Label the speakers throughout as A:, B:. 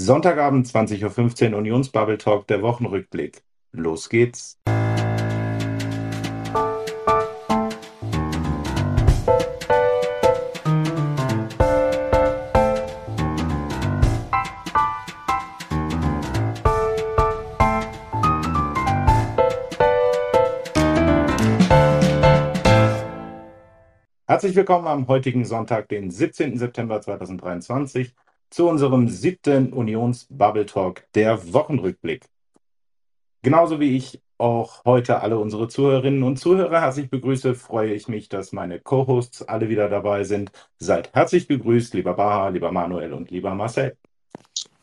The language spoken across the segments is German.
A: Sonntagabend 20.15 Uhr Unionsbubble Talk, der Wochenrückblick. Los geht's. Herzlich willkommen am heutigen Sonntag, den 17. September 2023 zu unserem siebten Unions-Bubble Talk, der Wochenrückblick. Genauso wie ich auch heute alle unsere Zuhörerinnen und Zuhörer herzlich begrüße, freue ich mich, dass meine Co-Hosts alle wieder dabei sind. Seid herzlich begrüßt, lieber Baha, lieber Manuel und lieber Marcel.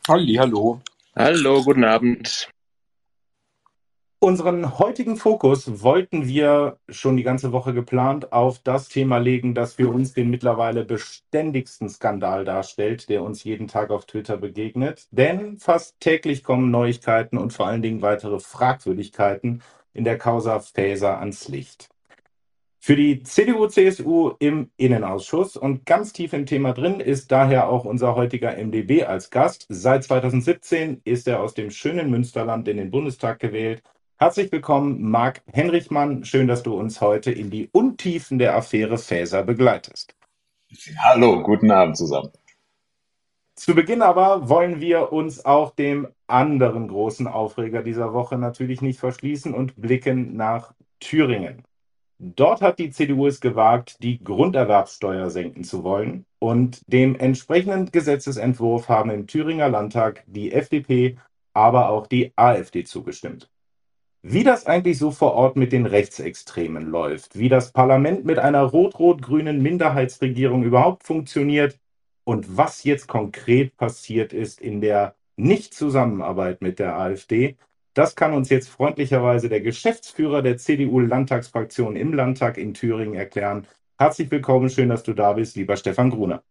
B: Halli, hallo.
C: Hallo, guten Abend.
A: Unseren heutigen Fokus wollten wir schon die ganze Woche geplant auf das Thema legen, das für uns den mittlerweile beständigsten Skandal darstellt, der uns jeden Tag auf Twitter begegnet. Denn fast täglich kommen Neuigkeiten und vor allen Dingen weitere Fragwürdigkeiten in der Causa Faeser ans Licht. Für die CDU-CSU im Innenausschuss und ganz tief im Thema drin ist daher auch unser heutiger MDB als Gast. Seit 2017 ist er aus dem schönen Münsterland in den Bundestag gewählt Herzlich willkommen, Marc Henrichmann. Schön, dass du uns heute in die Untiefen der Affäre Faeser begleitest.
D: Hallo, guten Abend zusammen.
A: Zu Beginn aber wollen wir uns auch dem anderen großen Aufreger dieser Woche natürlich nicht verschließen und blicken nach Thüringen. Dort hat die CDU es gewagt, die Grunderwerbssteuer senken zu wollen. Und dem entsprechenden Gesetzesentwurf haben im Thüringer Landtag die FDP, aber auch die AfD zugestimmt. Wie das eigentlich so vor Ort mit den Rechtsextremen läuft, wie das Parlament mit einer rot-rot-grünen Minderheitsregierung überhaupt funktioniert und was jetzt konkret passiert ist in der Nicht-Zusammenarbeit mit der AfD, das kann uns jetzt freundlicherweise der Geschäftsführer der CDU-Landtagsfraktion im Landtag in Thüringen erklären. Herzlich willkommen, schön, dass du da bist, lieber Stefan Gruner.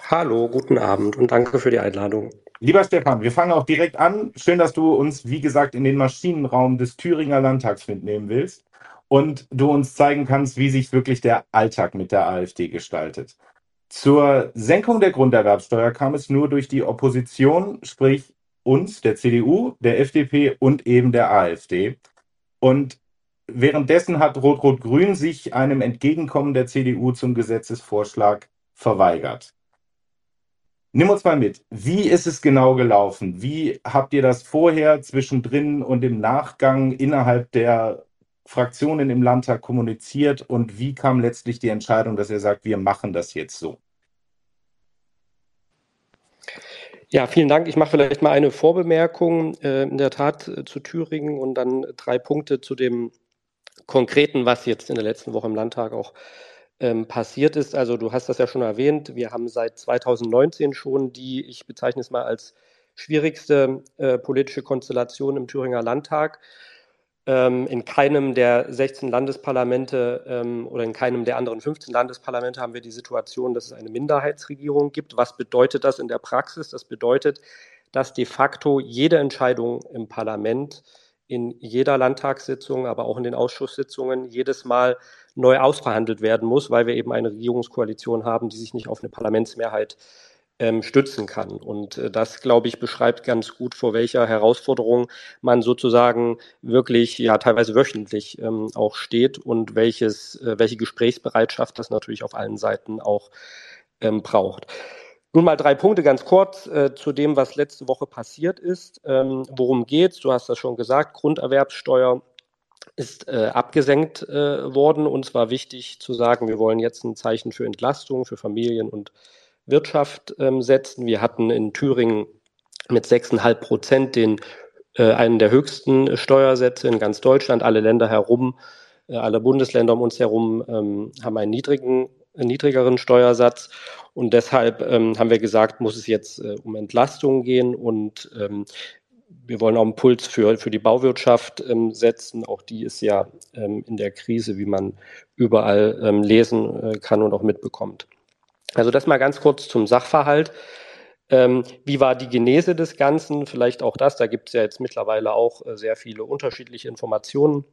E: Hallo, guten Abend und danke für die Einladung.
A: Lieber Stefan, wir fangen auch direkt an. Schön, dass du uns, wie gesagt, in den Maschinenraum des Thüringer Landtags mitnehmen willst und du uns zeigen kannst, wie sich wirklich der Alltag mit der AfD gestaltet. Zur Senkung der Grunderwerbsteuer kam es nur durch die Opposition, sprich uns, der CDU, der FDP und eben der AfD. Und währenddessen hat Rot-Rot-Grün sich einem Entgegenkommen der CDU zum Gesetzesvorschlag verweigert. Nimm uns mal mit. Wie ist es genau gelaufen? Wie habt ihr das vorher, zwischendrin und im Nachgang innerhalb der Fraktionen im Landtag kommuniziert und wie kam letztlich die Entscheidung, dass ihr sagt, wir machen das jetzt so?
E: Ja, vielen Dank. Ich mache vielleicht mal eine Vorbemerkung äh, in der Tat äh, zu Thüringen und dann drei Punkte zu dem Konkreten, was jetzt in der letzten Woche im Landtag auch ähm, passiert ist. Also du hast das ja schon erwähnt, wir haben seit 2019 schon die, ich bezeichne es mal als schwierigste äh, politische Konstellation im Thüringer Landtag. Ähm, in keinem der 16 Landesparlamente ähm, oder in keinem der anderen 15 Landesparlamente haben wir die Situation, dass es eine Minderheitsregierung gibt. Was bedeutet das in der Praxis? Das bedeutet, dass de facto jede Entscheidung im Parlament in jeder Landtagssitzung, aber auch in den Ausschusssitzungen jedes Mal neu ausverhandelt werden muss, weil wir eben eine Regierungskoalition haben, die sich nicht auf eine Parlamentsmehrheit ähm, stützen kann. Und äh, das, glaube ich, beschreibt ganz gut, vor welcher Herausforderung man sozusagen wirklich, ja, teilweise wöchentlich ähm, auch steht und welches, äh, welche Gesprächsbereitschaft das natürlich auf allen Seiten auch ähm, braucht. Nun mal drei Punkte ganz kurz äh, zu dem, was letzte Woche passiert ist. Ähm, worum geht's? Du hast das schon gesagt. Grunderwerbssteuer ist äh, abgesenkt äh, worden. Uns war wichtig zu sagen, wir wollen jetzt ein Zeichen für Entlastung für Familien und Wirtschaft ähm, setzen. Wir hatten in Thüringen mit 6,5 Prozent den äh, einen der höchsten Steuersätze in ganz Deutschland. Alle Länder herum, äh, alle Bundesländer um uns herum ähm, haben einen niedrigen niedrigeren Steuersatz. Und deshalb ähm, haben wir gesagt, muss es jetzt äh, um Entlastung gehen und ähm, wir wollen auch einen Puls für, für die Bauwirtschaft ähm, setzen. Auch die ist ja ähm, in der Krise, wie man überall ähm, lesen äh, kann und auch mitbekommt. Also das mal ganz kurz zum Sachverhalt. Ähm, wie war die Genese des Ganzen? Vielleicht auch das. Da gibt es ja jetzt mittlerweile auch äh, sehr viele unterschiedliche Informationen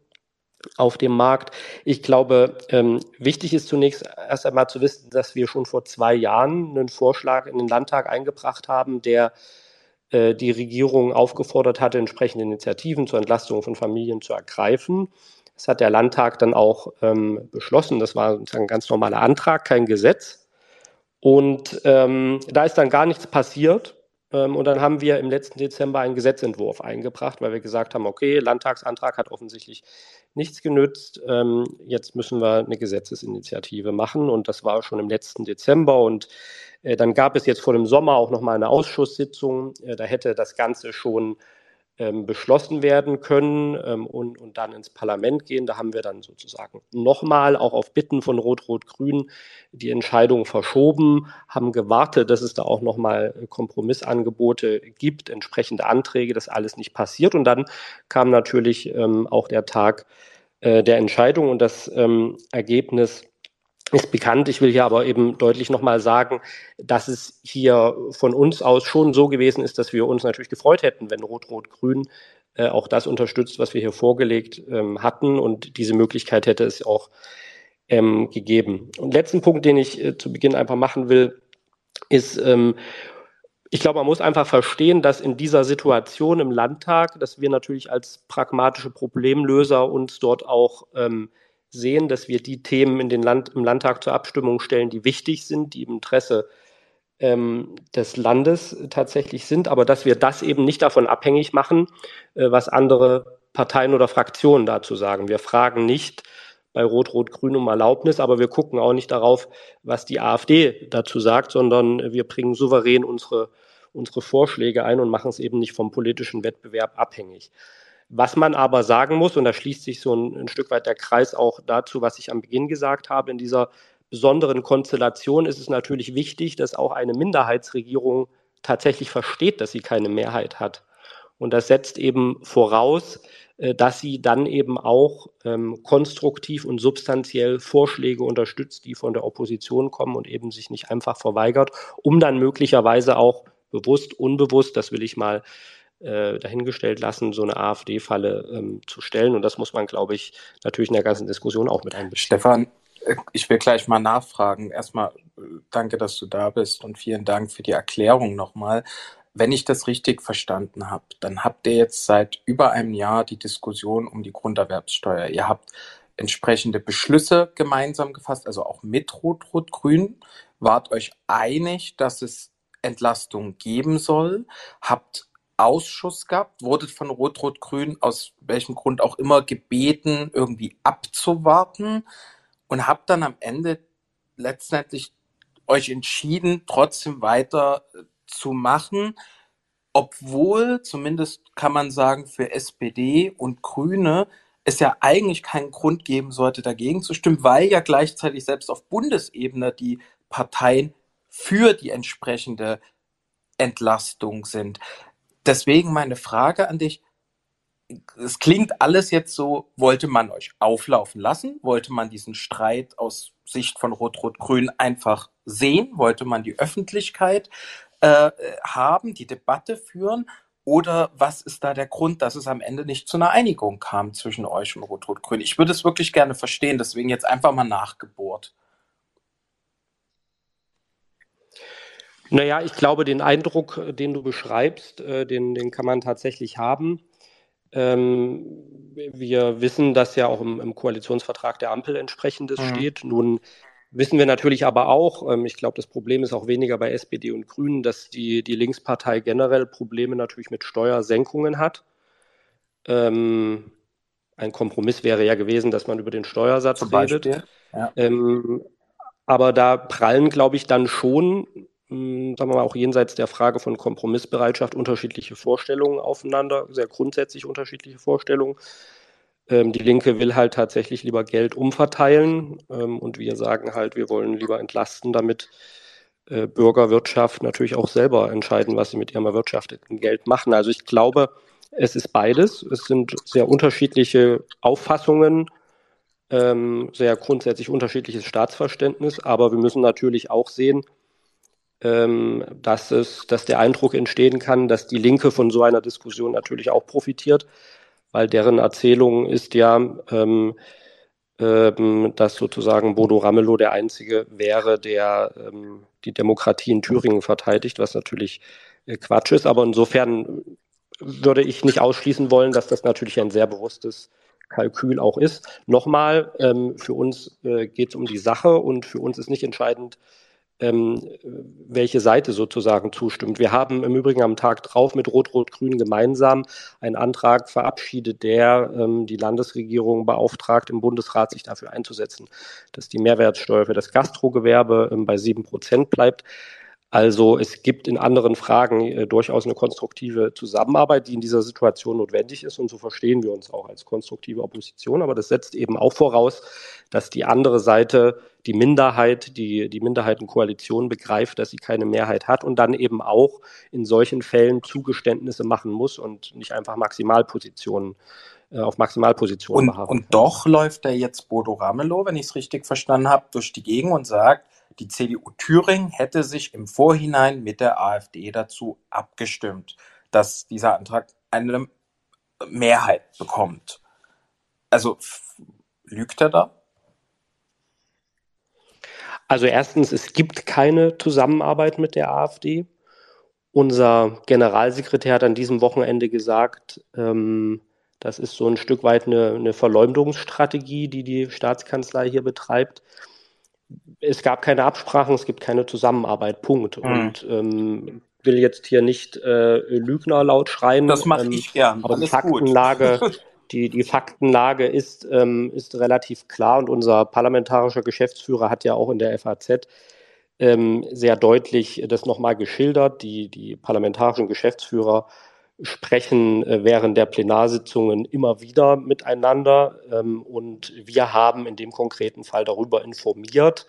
E: auf dem Markt. Ich glaube, ähm, wichtig ist zunächst erst einmal zu wissen, dass wir schon vor zwei Jahren einen Vorschlag in den Landtag eingebracht haben, der äh, die Regierung aufgefordert hatte, entsprechende Initiativen zur Entlastung von Familien zu ergreifen. Das hat der Landtag dann auch ähm, beschlossen. Das war sozusagen ein ganz normaler Antrag, kein Gesetz. Und ähm, da ist dann gar nichts passiert. Ähm, und dann haben wir im letzten Dezember einen Gesetzentwurf eingebracht, weil wir gesagt haben, okay, Landtagsantrag hat offensichtlich nichts genützt. Ähm, jetzt müssen wir eine Gesetzesinitiative machen. Und das war schon im letzten Dezember. Und äh, dann gab es jetzt vor dem Sommer auch noch mal eine Ausschusssitzung. Äh, da hätte das Ganze schon beschlossen werden können ähm, und, und dann ins Parlament gehen. Da haben wir dann sozusagen nochmal auch auf Bitten von Rot-Rot-Grün die Entscheidung verschoben, haben gewartet, dass es da auch nochmal Kompromissangebote gibt, entsprechende Anträge, dass alles nicht passiert. Und dann kam natürlich ähm, auch der Tag äh, der Entscheidung und das ähm, Ergebnis ist bekannt. Ich will hier aber eben deutlich nochmal sagen, dass es hier von uns aus schon so gewesen ist, dass wir uns natürlich gefreut hätten, wenn Rot-Rot-Grün äh, auch das unterstützt, was wir hier vorgelegt ähm, hatten. Und diese Möglichkeit hätte es auch ähm, gegeben. Und letzten Punkt, den ich äh, zu Beginn einfach machen will, ist, ähm, ich glaube, man muss einfach verstehen, dass in dieser Situation im Landtag, dass wir natürlich als pragmatische Problemlöser uns dort auch ähm, sehen, dass wir die Themen in den Land, im Landtag zur Abstimmung stellen, die wichtig sind, die im Interesse ähm, des Landes tatsächlich sind, aber dass wir das eben nicht davon abhängig machen, äh, was andere Parteien oder Fraktionen dazu sagen. Wir fragen nicht bei Rot-Rot-Grün um Erlaubnis, aber wir gucken auch nicht darauf, was die AfD dazu sagt, sondern wir bringen souverän unsere, unsere Vorschläge ein und machen es eben nicht vom politischen Wettbewerb abhängig. Was man aber sagen muss, und da schließt sich so ein, ein Stück weit der Kreis auch dazu, was ich am Beginn gesagt habe, in dieser besonderen Konstellation ist es natürlich wichtig, dass auch eine Minderheitsregierung tatsächlich versteht, dass sie keine Mehrheit hat. Und das setzt eben voraus, äh, dass sie dann eben auch ähm, konstruktiv und substanziell Vorschläge unterstützt, die von der Opposition kommen und eben sich nicht einfach verweigert, um dann möglicherweise auch bewusst, unbewusst, das will ich mal äh, dahingestellt lassen, so eine AfD-Falle ähm, zu stellen. Und das muss man, glaube ich, natürlich in der ganzen Diskussion auch mit einbeziehen.
B: Stefan, äh, ich will gleich mal nachfragen. Erstmal äh, danke, dass du da bist und vielen Dank für die Erklärung nochmal. Wenn ich das richtig verstanden habe, dann habt ihr jetzt seit über einem Jahr die Diskussion um die Grunderwerbssteuer. Ihr habt entsprechende Beschlüsse gemeinsam gefasst, also auch mit Rot-Rot-Grün. Wart euch einig, dass es Entlastung geben soll, habt Ausschuss gehabt, wurdet von Rot-Rot-Grün aus welchem Grund auch immer gebeten, irgendwie abzuwarten und habt dann am Ende letztendlich euch entschieden, trotzdem weiter äh, zu machen, obwohl zumindest kann man sagen, für SPD und Grüne es ja eigentlich keinen Grund geben sollte, dagegen zu stimmen, weil ja gleichzeitig selbst auf Bundesebene die Parteien für die entsprechende Entlastung sind. Deswegen meine Frage an dich. Es klingt alles jetzt so, wollte man euch auflaufen lassen? Wollte man diesen Streit aus Sicht von Rot-Rot-Grün einfach sehen? Wollte man die Öffentlichkeit äh, haben, die Debatte führen? Oder was ist da der Grund, dass es am Ende nicht zu einer Einigung kam zwischen euch und Rot-Rot-Grün? Ich würde es wirklich gerne verstehen, deswegen jetzt einfach mal nachgebohrt.
E: Naja, ich glaube, den Eindruck, äh, den du beschreibst, äh, den, den kann man tatsächlich haben. Ähm, wir wissen, dass ja auch im, im Koalitionsvertrag der Ampel entsprechendes mhm. steht. Nun wissen wir natürlich aber auch, ähm, ich glaube, das Problem ist auch weniger bei SPD und Grünen, dass die, die Linkspartei generell Probleme natürlich mit Steuersenkungen hat. Ähm, ein Kompromiss wäre ja gewesen, dass man über den Steuersatz redet. Ja. Ähm, aber da prallen, glaube ich, dann schon sagen wir mal, auch jenseits der Frage von Kompromissbereitschaft unterschiedliche Vorstellungen aufeinander, sehr grundsätzlich unterschiedliche Vorstellungen. Ähm, die Linke will halt tatsächlich lieber Geld umverteilen ähm, und wir sagen halt, wir wollen lieber entlasten, damit äh, Bürgerwirtschaft natürlich auch selber entscheiden, was sie mit ihrem erwirtschafteten Geld machen. Also ich glaube, es ist beides. Es sind sehr unterschiedliche Auffassungen, ähm, sehr grundsätzlich unterschiedliches Staatsverständnis, aber wir müssen natürlich auch sehen, ähm, dass, es, dass der Eindruck entstehen kann, dass die Linke von so einer Diskussion natürlich auch profitiert, weil deren Erzählung ist ja, ähm, ähm, dass sozusagen Bodo Ramelow der Einzige wäre, der ähm, die Demokratie in Thüringen verteidigt, was natürlich äh, Quatsch ist. Aber insofern würde ich nicht ausschließen wollen, dass das natürlich ein sehr bewusstes Kalkül auch ist. Nochmal, ähm, für uns äh, geht es um die Sache und für uns ist nicht entscheidend, ähm, welche Seite sozusagen zustimmt. Wir haben im Übrigen am Tag drauf mit Rot-Rot-Grün gemeinsam einen Antrag verabschiedet, der ähm, die Landesregierung beauftragt, im Bundesrat sich dafür einzusetzen, dass die Mehrwertsteuer für das Gastrogewerbe ähm, bei sieben Prozent bleibt. Also es gibt in anderen Fragen äh, durchaus eine konstruktive Zusammenarbeit, die in dieser Situation notwendig ist. Und so verstehen wir uns auch als konstruktive Opposition. Aber das setzt eben auch voraus, dass die andere Seite, die Minderheit, die, die Minderheitenkoalition begreift, dass sie keine Mehrheit hat und dann eben auch in solchen Fällen Zugeständnisse machen muss und nicht einfach Maximalpositionen äh, auf Maximalpositionen
B: und, und doch läuft er jetzt Bodo Ramelow, wenn ich es richtig verstanden habe, durch die Gegend und sagt, die CDU Thüringen hätte sich im Vorhinein mit der AfD dazu abgestimmt, dass dieser Antrag eine Mehrheit bekommt. Also lügt er da?
E: Also erstens, es gibt keine Zusammenarbeit mit der AfD. Unser Generalsekretär hat an diesem Wochenende gesagt, ähm, das ist so ein Stück weit eine, eine Verleumdungsstrategie, die die Staatskanzlei hier betreibt es gab keine Absprachen, es gibt keine Zusammenarbeit, Punkt. Mhm. Und ähm, will jetzt hier nicht äh, Lügner laut schreien.
B: Das mache ähm, ich gern.
E: Aber die Faktenlage, die, die Faktenlage ist, ähm, ist relativ klar und unser parlamentarischer Geschäftsführer hat ja auch in der FAZ ähm, sehr deutlich das nochmal geschildert. Die, die parlamentarischen Geschäftsführer sprechen äh, während der Plenarsitzungen immer wieder miteinander ähm, und wir haben in dem konkreten Fall darüber informiert,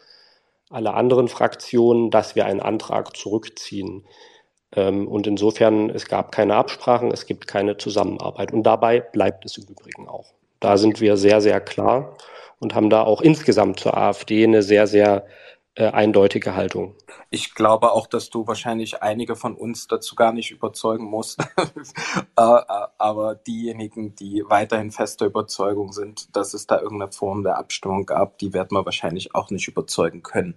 E: alle anderen Fraktionen, dass wir einen Antrag zurückziehen. Ähm, und insofern, es gab keine Absprachen, es gibt keine Zusammenarbeit. Und dabei bleibt es im Übrigen auch. Da sind wir sehr, sehr klar und haben da auch insgesamt zur AfD eine sehr, sehr äh, eindeutige Haltung.
B: Ich glaube auch, dass du wahrscheinlich einige von uns dazu gar nicht überzeugen musst. Äh, äh, aber diejenigen, die weiterhin fester Überzeugung sind, dass es da irgendeine Form der Abstimmung gab, die werden wir wahrscheinlich auch nicht überzeugen können.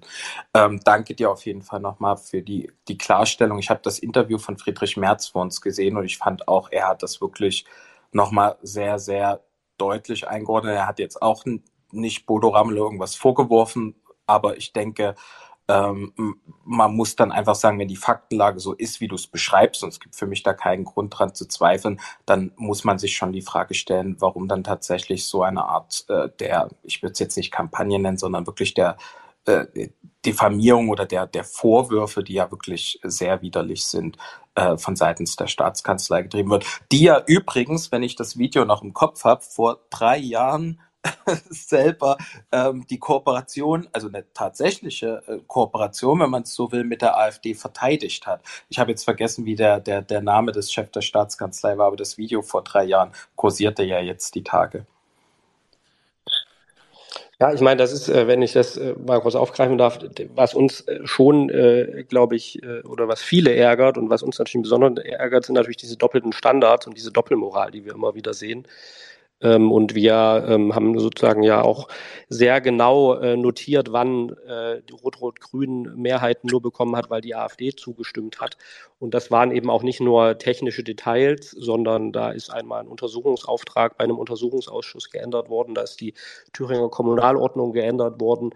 B: Ähm, danke dir auf jeden Fall nochmal für die, die Klarstellung. Ich habe das Interview von Friedrich Merz vor uns gesehen und ich fand auch, er hat das wirklich nochmal sehr, sehr deutlich eingeordnet. Er hat jetzt auch nicht Bodo Ramelow irgendwas vorgeworfen, aber ich denke, ähm, man muss dann einfach sagen, wenn die Faktenlage so ist, wie du es beschreibst, und es gibt für mich da keinen Grund dran zu zweifeln, dann muss man sich schon die Frage stellen, warum dann tatsächlich so eine Art äh, der, ich würde es jetzt nicht Kampagne nennen, sondern wirklich der äh, Diffamierung oder der, der Vorwürfe, die ja wirklich sehr widerlich sind, äh, von seitens der Staatskanzlei getrieben wird. Die ja übrigens, wenn ich das Video noch im Kopf habe, vor drei Jahren selber ähm, die Kooperation, also eine tatsächliche äh, Kooperation, wenn man es so will, mit der AfD verteidigt hat. Ich habe jetzt vergessen, wie der, der, der Name des Chefs der Staatskanzlei war, aber das Video vor drei Jahren kursierte ja jetzt die Tage.
E: Ja, ich meine, das ist, äh, wenn ich das äh, mal kurz aufgreifen darf, was uns schon, glaube ich, oder was viele ärgert und was uns natürlich besonders ärgert, sind natürlich diese doppelten Standards und diese Doppelmoral, die wir immer wieder sehen. Ähm, und wir ähm, haben sozusagen ja auch sehr genau äh, notiert, wann äh, die Rot-Rot-Grün Mehrheiten nur bekommen hat, weil die AfD zugestimmt hat. Und das waren eben auch nicht nur technische Details, sondern da ist einmal ein Untersuchungsauftrag bei einem Untersuchungsausschuss geändert worden, da ist die Thüringer Kommunalordnung geändert worden.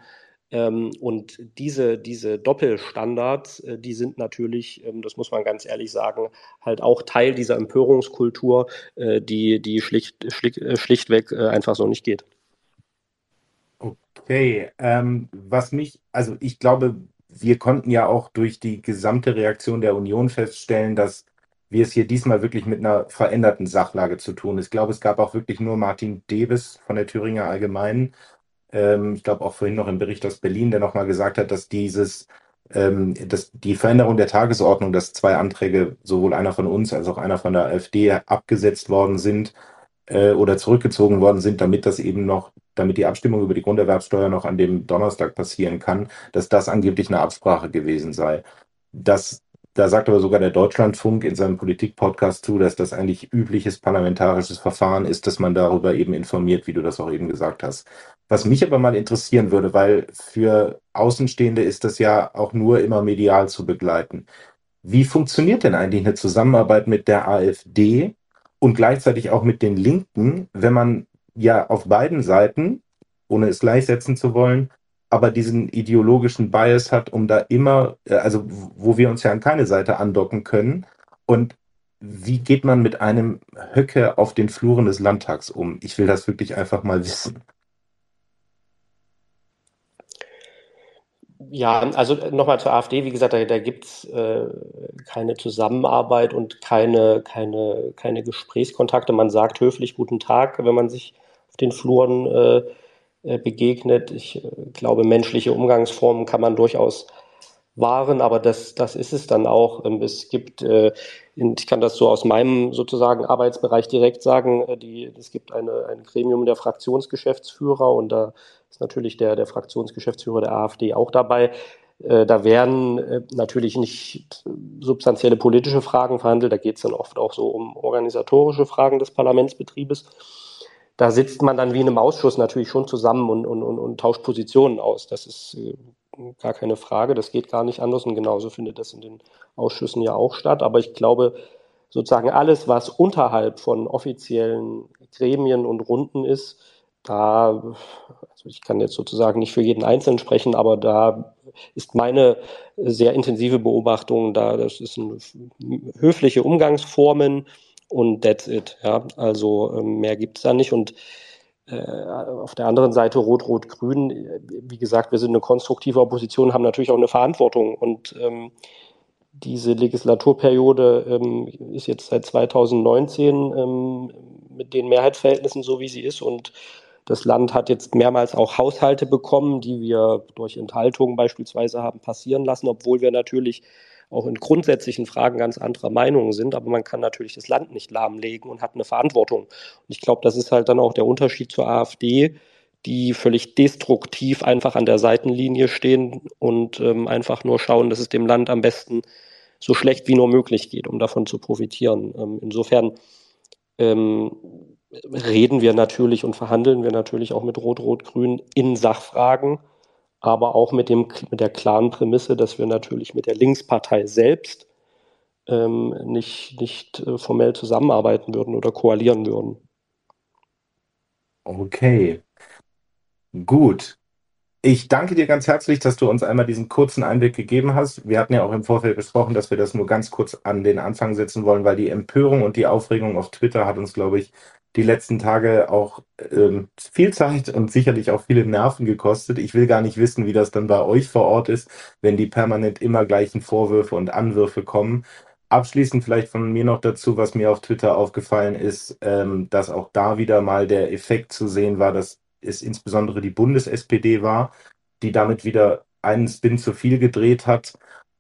E: Ähm, und diese, diese Doppelstandards, äh, die sind natürlich, ähm, das muss man ganz ehrlich sagen, halt auch Teil dieser Empörungskultur, äh, die, die schlicht, schlicht, äh, schlichtweg einfach so nicht geht.
A: Okay, ähm, was mich, also ich glaube, wir konnten ja auch durch die gesamte Reaktion der Union feststellen, dass wir es hier diesmal wirklich mit einer veränderten Sachlage zu tun. Ich glaube, es gab auch wirklich nur Martin Debes von der Thüringer Allgemeinen ähm, ich glaube auch vorhin noch im Bericht aus Berlin, der nochmal gesagt hat, dass dieses, ähm, dass die Veränderung der Tagesordnung, dass zwei Anträge, sowohl einer von uns als auch einer von der AfD, abgesetzt worden sind äh, oder zurückgezogen worden sind, damit das eben noch, damit die Abstimmung über die Grunderwerbsteuer noch an dem Donnerstag passieren kann, dass das angeblich eine Absprache gewesen sei. Das da sagt aber sogar der Deutschlandfunk in seinem Politik-Podcast zu, dass das eigentlich übliches parlamentarisches Verfahren ist, dass man darüber eben informiert, wie du das auch eben gesagt hast. Was mich aber mal interessieren würde, weil für Außenstehende ist das ja auch nur immer medial zu begleiten. Wie funktioniert denn eigentlich eine Zusammenarbeit mit der AfD und gleichzeitig auch mit den Linken, wenn man ja auf beiden Seiten, ohne es gleichsetzen zu wollen, aber diesen ideologischen Bias hat, um da immer, äh, also wo wir uns ja an keine Seite andocken können. Und wie geht man mit einem Höcke auf den Fluren des Landtags um? Ich will das wirklich einfach mal wissen.
E: Ja, also nochmal zur AfD, wie gesagt, da, da gibt es äh, keine Zusammenarbeit und keine, keine, keine Gesprächskontakte. Man sagt höflich Guten Tag, wenn man sich auf den Fluren äh, äh, begegnet. Ich äh, glaube, menschliche Umgangsformen kann man durchaus wahren, aber das, das ist es dann auch. Ähm, es gibt, äh, ich kann das so aus meinem sozusagen Arbeitsbereich direkt sagen, die, es gibt eine, ein Gremium der Fraktionsgeschäftsführer und da ist natürlich der, der Fraktionsgeschäftsführer der AfD auch dabei. Da werden natürlich nicht substanzielle politische Fragen verhandelt, da geht es dann oft auch so um organisatorische Fragen des Parlamentsbetriebes da sitzt man dann wie in einem Ausschuss natürlich schon zusammen und, und, und, und tauscht Positionen aus. Das ist äh, gar keine Frage, das geht gar nicht anders und genauso findet das in den Ausschüssen ja auch statt. Aber ich glaube, sozusagen alles, was unterhalb von offiziellen Gremien und Runden ist, da, also ich kann jetzt sozusagen nicht für jeden Einzelnen sprechen, aber da ist meine sehr intensive Beobachtung da, das ist eine höfliche Umgangsformen, und that's it. Ja, also ähm, mehr gibt's da nicht. Und äh, auf der anderen Seite Rot-Rot-Grün, wie gesagt, wir sind eine konstruktive Opposition, haben natürlich auch eine Verantwortung. Und ähm, diese Legislaturperiode ähm, ist jetzt seit 2019 ähm, mit den Mehrheitsverhältnissen so, wie sie ist. Und das Land hat jetzt mehrmals auch Haushalte bekommen, die wir durch Enthaltungen beispielsweise haben passieren lassen, obwohl wir natürlich auch in grundsätzlichen Fragen ganz anderer Meinungen sind, aber man kann natürlich das Land nicht lahmlegen und hat eine Verantwortung. Und ich glaube, das ist halt dann auch der Unterschied zur AfD, die völlig destruktiv einfach an der Seitenlinie stehen und ähm, einfach nur schauen, dass es dem Land am besten so schlecht wie nur möglich geht, um davon zu profitieren. Ähm, insofern ähm, reden wir natürlich und verhandeln wir natürlich auch mit Rot-Rot-Grün in Sachfragen aber auch mit, dem, mit der klaren Prämisse, dass wir natürlich mit der Linkspartei selbst ähm, nicht, nicht äh, formell zusammenarbeiten würden oder koalieren würden.
A: Okay. Gut. Ich danke dir ganz herzlich, dass du uns einmal diesen kurzen Einblick gegeben hast. Wir hatten ja auch im Vorfeld besprochen, dass wir das nur ganz kurz an den Anfang setzen wollen, weil die Empörung und die Aufregung auf Twitter hat uns, glaube ich, die letzten Tage auch ähm, viel Zeit und sicherlich auch viele Nerven gekostet. Ich will gar nicht wissen, wie das dann bei euch vor Ort ist, wenn die permanent immer gleichen Vorwürfe und Anwürfe kommen. Abschließend vielleicht von mir noch dazu, was mir auf Twitter aufgefallen ist, ähm, dass auch da wieder mal der Effekt zu sehen war, dass es insbesondere die Bundes-SPD war, die damit wieder einen Spin zu viel gedreht hat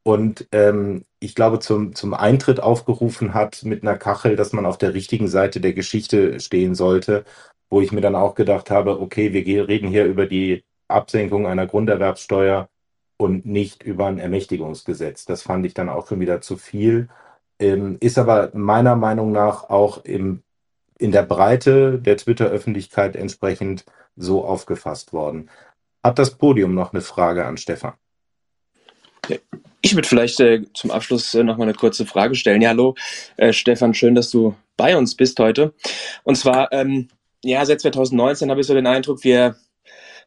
A: und ähm, ich glaube, zum, zum Eintritt aufgerufen hat mit einer Kachel, dass man auf der richtigen Seite der Geschichte stehen sollte, wo ich mir dann auch gedacht habe, okay, wir reden hier über die Absenkung einer Grunderwerbssteuer und nicht über ein Ermächtigungsgesetz. Das fand ich dann auch schon wieder zu viel. Ähm, ist aber meiner Meinung nach auch im, in der Breite der Twitter-Öffentlichkeit entsprechend so aufgefasst worden. Hat das Podium noch eine Frage an Stefan?
C: Ich würde vielleicht äh, zum Abschluss äh, noch mal eine kurze Frage stellen. Ja, hallo, äh, Stefan, schön, dass du bei uns bist heute. Und zwar, ähm, ja, seit 2019 habe ich so den Eindruck, wir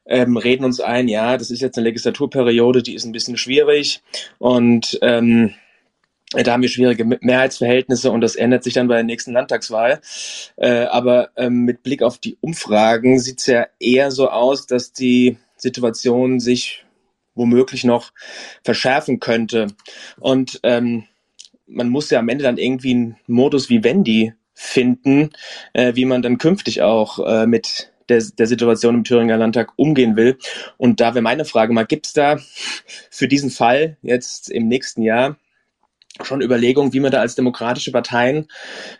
C: ähm, reden uns ein, ja, das ist jetzt eine Legislaturperiode, die ist ein bisschen schwierig und ähm, da haben wir schwierige Mehrheitsverhältnisse und das ändert sich dann bei der nächsten Landtagswahl. Äh, aber ähm, mit Blick auf die Umfragen sieht es ja eher so aus, dass die Situation sich womöglich noch verschärfen könnte. Und ähm, man muss ja am Ende dann irgendwie einen Modus wie Wendy finden, äh, wie man dann künftig auch äh, mit der, der Situation im Thüringer Landtag umgehen will. Und da wäre meine Frage mal, gibt es da für diesen Fall jetzt im nächsten Jahr schon Überlegungen, wie man da als demokratische Parteien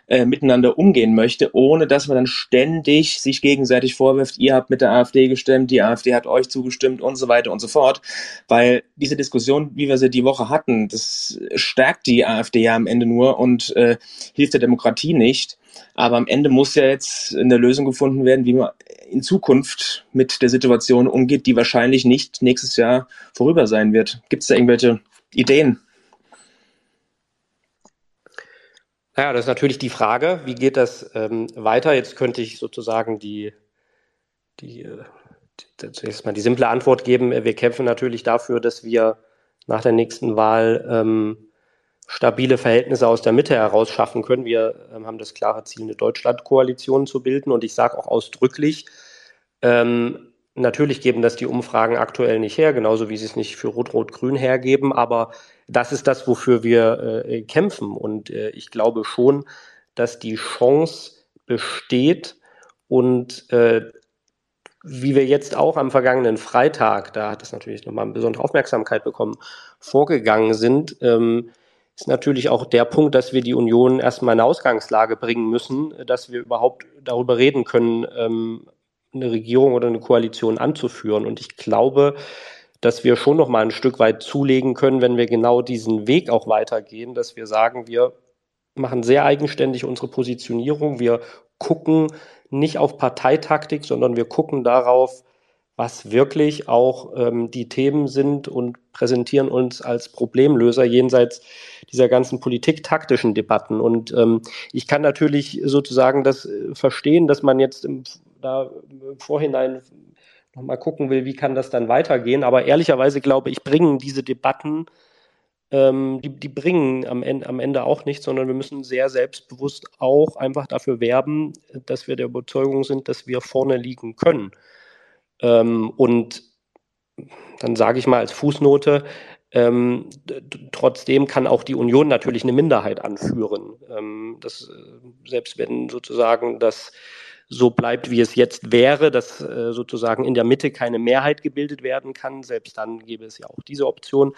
C: äh, miteinander umgehen möchte, ohne dass man dann ständig sich gegenseitig vorwirft, ihr habt mit der AfD gestimmt, die AfD hat euch zugestimmt und so weiter und so fort. Weil diese Diskussion, wie wir sie die Woche hatten, das stärkt die AfD ja am Ende nur und äh, hilft der Demokratie nicht. Aber am Ende muss ja jetzt eine Lösung gefunden werden, wie man in Zukunft mit der Situation umgeht, die wahrscheinlich nicht nächstes Jahr vorüber sein wird. Gibt es da irgendwelche Ideen?
E: Naja, das ist natürlich die Frage, wie geht das ähm, weiter? Jetzt könnte ich sozusagen die, die, äh, die, zunächst mal die simple Antwort geben. Wir kämpfen natürlich dafür, dass wir nach der nächsten Wahl ähm, stabile Verhältnisse aus der Mitte heraus schaffen können. Wir ähm, haben das klare Ziel, eine Deutschlandkoalition zu bilden. Und ich sage auch ausdrücklich, ähm, natürlich geben das die Umfragen aktuell nicht her, genauso wie sie es nicht für Rot-Rot-Grün hergeben. Aber das ist das, wofür wir äh, kämpfen. Und äh, ich glaube schon, dass die Chance besteht und äh, wie wir jetzt auch am vergangenen Freitag, da hat es natürlich nochmal eine besondere Aufmerksamkeit bekommen, vorgegangen sind, ähm, ist natürlich auch der Punkt, dass wir die Union erstmal in eine Ausgangslage bringen müssen, dass wir überhaupt darüber reden können, ähm, eine Regierung oder eine Koalition anzuführen. Und ich glaube, dass wir schon noch mal ein Stück weit zulegen können, wenn wir genau diesen Weg auch weitergehen, dass wir sagen, wir machen sehr eigenständig unsere Positionierung. Wir gucken nicht auf Parteitaktik, sondern wir gucken darauf, was wirklich auch ähm, die Themen sind und präsentieren uns als Problemlöser jenseits dieser ganzen politiktaktischen Debatten. Und ähm, ich kann natürlich sozusagen das äh, verstehen, dass man jetzt im, da im Vorhinein nochmal gucken will, wie kann das dann weitergehen. Aber ehrlicherweise glaube ich, bringen diese Debatten, ähm, die, die bringen am Ende, am Ende auch nichts, sondern wir müssen sehr selbstbewusst auch einfach dafür werben, dass wir der Überzeugung sind, dass wir vorne liegen können. Ähm, und dann sage ich mal als Fußnote, ähm, trotzdem kann auch die Union natürlich eine Minderheit anführen. Ähm, das, äh, selbst wenn sozusagen das so bleibt, wie es jetzt wäre, dass äh, sozusagen in der Mitte keine Mehrheit gebildet werden kann. Selbst dann gäbe es ja auch diese Option.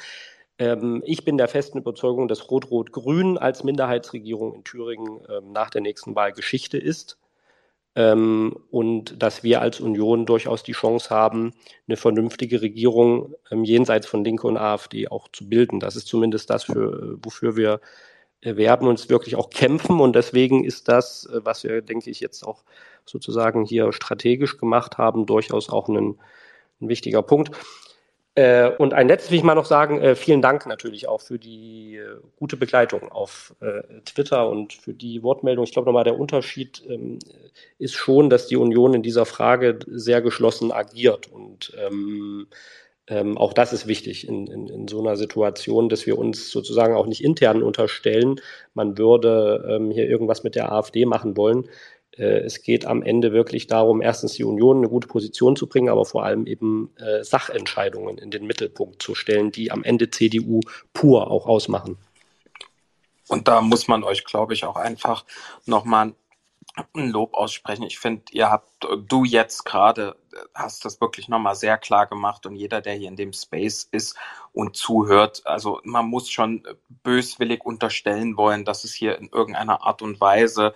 E: Ähm, ich bin der festen Überzeugung, dass Rot-Rot-Grün als Minderheitsregierung in Thüringen ähm, nach der nächsten Wahl Geschichte ist. Ähm, und dass wir als Union durchaus die Chance haben, eine vernünftige Regierung ähm, jenseits von Linke und AfD auch zu bilden. Das ist zumindest das, für, wofür wir werben und wirklich auch kämpfen. Und deswegen ist das, äh, was wir, denke ich, jetzt auch sozusagen hier strategisch gemacht haben, durchaus auch ein, ein wichtiger Punkt. Äh, und ein letztes will ich mal noch sagen, äh, vielen Dank natürlich auch für die äh, gute Begleitung auf äh, Twitter und für die Wortmeldung. Ich glaube nochmal, der Unterschied ähm, ist schon, dass die Union in dieser Frage sehr geschlossen agiert. Und ähm, ähm, auch das ist wichtig in, in, in, so einer Situation, dass wir uns sozusagen auch nicht intern unterstellen, man würde ähm, hier irgendwas mit der AfD machen wollen, äh, es geht am Ende wirklich darum, erstens die Union in eine gute Position zu bringen, aber vor allem eben äh, Sachentscheidungen in den Mittelpunkt zu stellen, die am Ende CDU pur auch ausmachen.
B: Und da muss man euch, glaube ich, auch einfach nochmal ein Lob aussprechen. Ich finde, ihr habt, du jetzt gerade hast das wirklich nochmal sehr klar gemacht und jeder, der hier in dem Space ist und zuhört, also man muss schon böswillig unterstellen wollen, dass es hier in irgendeiner Art und Weise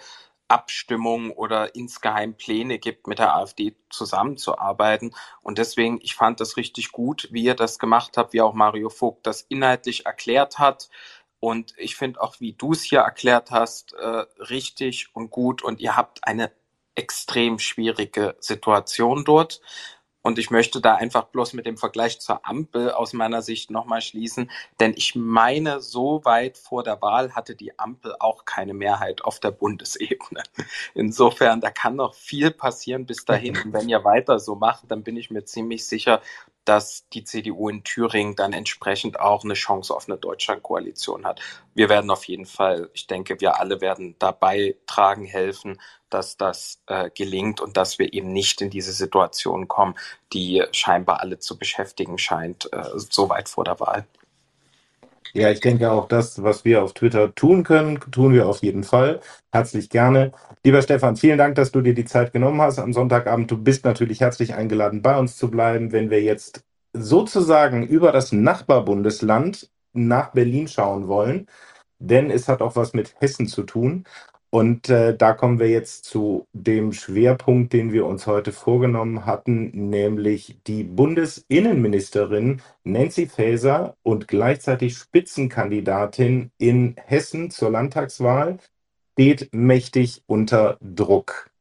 B: Abstimmung oder insgeheim Pläne gibt, mit der AfD zusammenzuarbeiten. Und deswegen, ich fand das richtig gut, wie ihr das gemacht habt, wie auch Mario Vogt das inhaltlich erklärt hat. Und ich finde auch, wie du es hier erklärt hast, äh, richtig und gut. Und ihr habt eine extrem schwierige Situation dort. Und ich möchte da einfach bloß mit dem Vergleich zur Ampel aus meiner Sicht nochmal schließen, denn ich meine, so weit vor der Wahl hatte die Ampel auch keine Mehrheit auf der Bundesebene. Insofern, da kann noch viel passieren bis dahin. Und wenn ihr weiter so macht, dann bin ich mir ziemlich sicher, dass die CDU in Thüringen dann entsprechend auch eine Chance auf eine Deutschlandkoalition hat. Wir werden auf jeden Fall, ich denke, wir alle werden dabei tragen, helfen, dass das äh, gelingt und dass wir eben nicht in diese Situation kommen, die scheinbar alle zu beschäftigen scheint, äh, so weit vor der Wahl.
A: Ja, ich denke auch das, was wir auf Twitter tun können, tun wir auf jeden Fall. Herzlich gerne. Lieber Stefan, vielen Dank, dass du dir die Zeit genommen hast am Sonntagabend. Du bist natürlich herzlich eingeladen, bei uns zu bleiben, wenn wir jetzt sozusagen über das Nachbarbundesland nach Berlin schauen wollen. denn es hat auch was mit Hessen zu tun. Und äh, da kommen wir jetzt zu dem Schwerpunkt, den wir uns heute vorgenommen hatten, nämlich die Bundesinnenministerin Nancy Faeser und gleichzeitig Spitzenkandidatin in Hessen zur Landtagswahl steht mächtig unter Druck.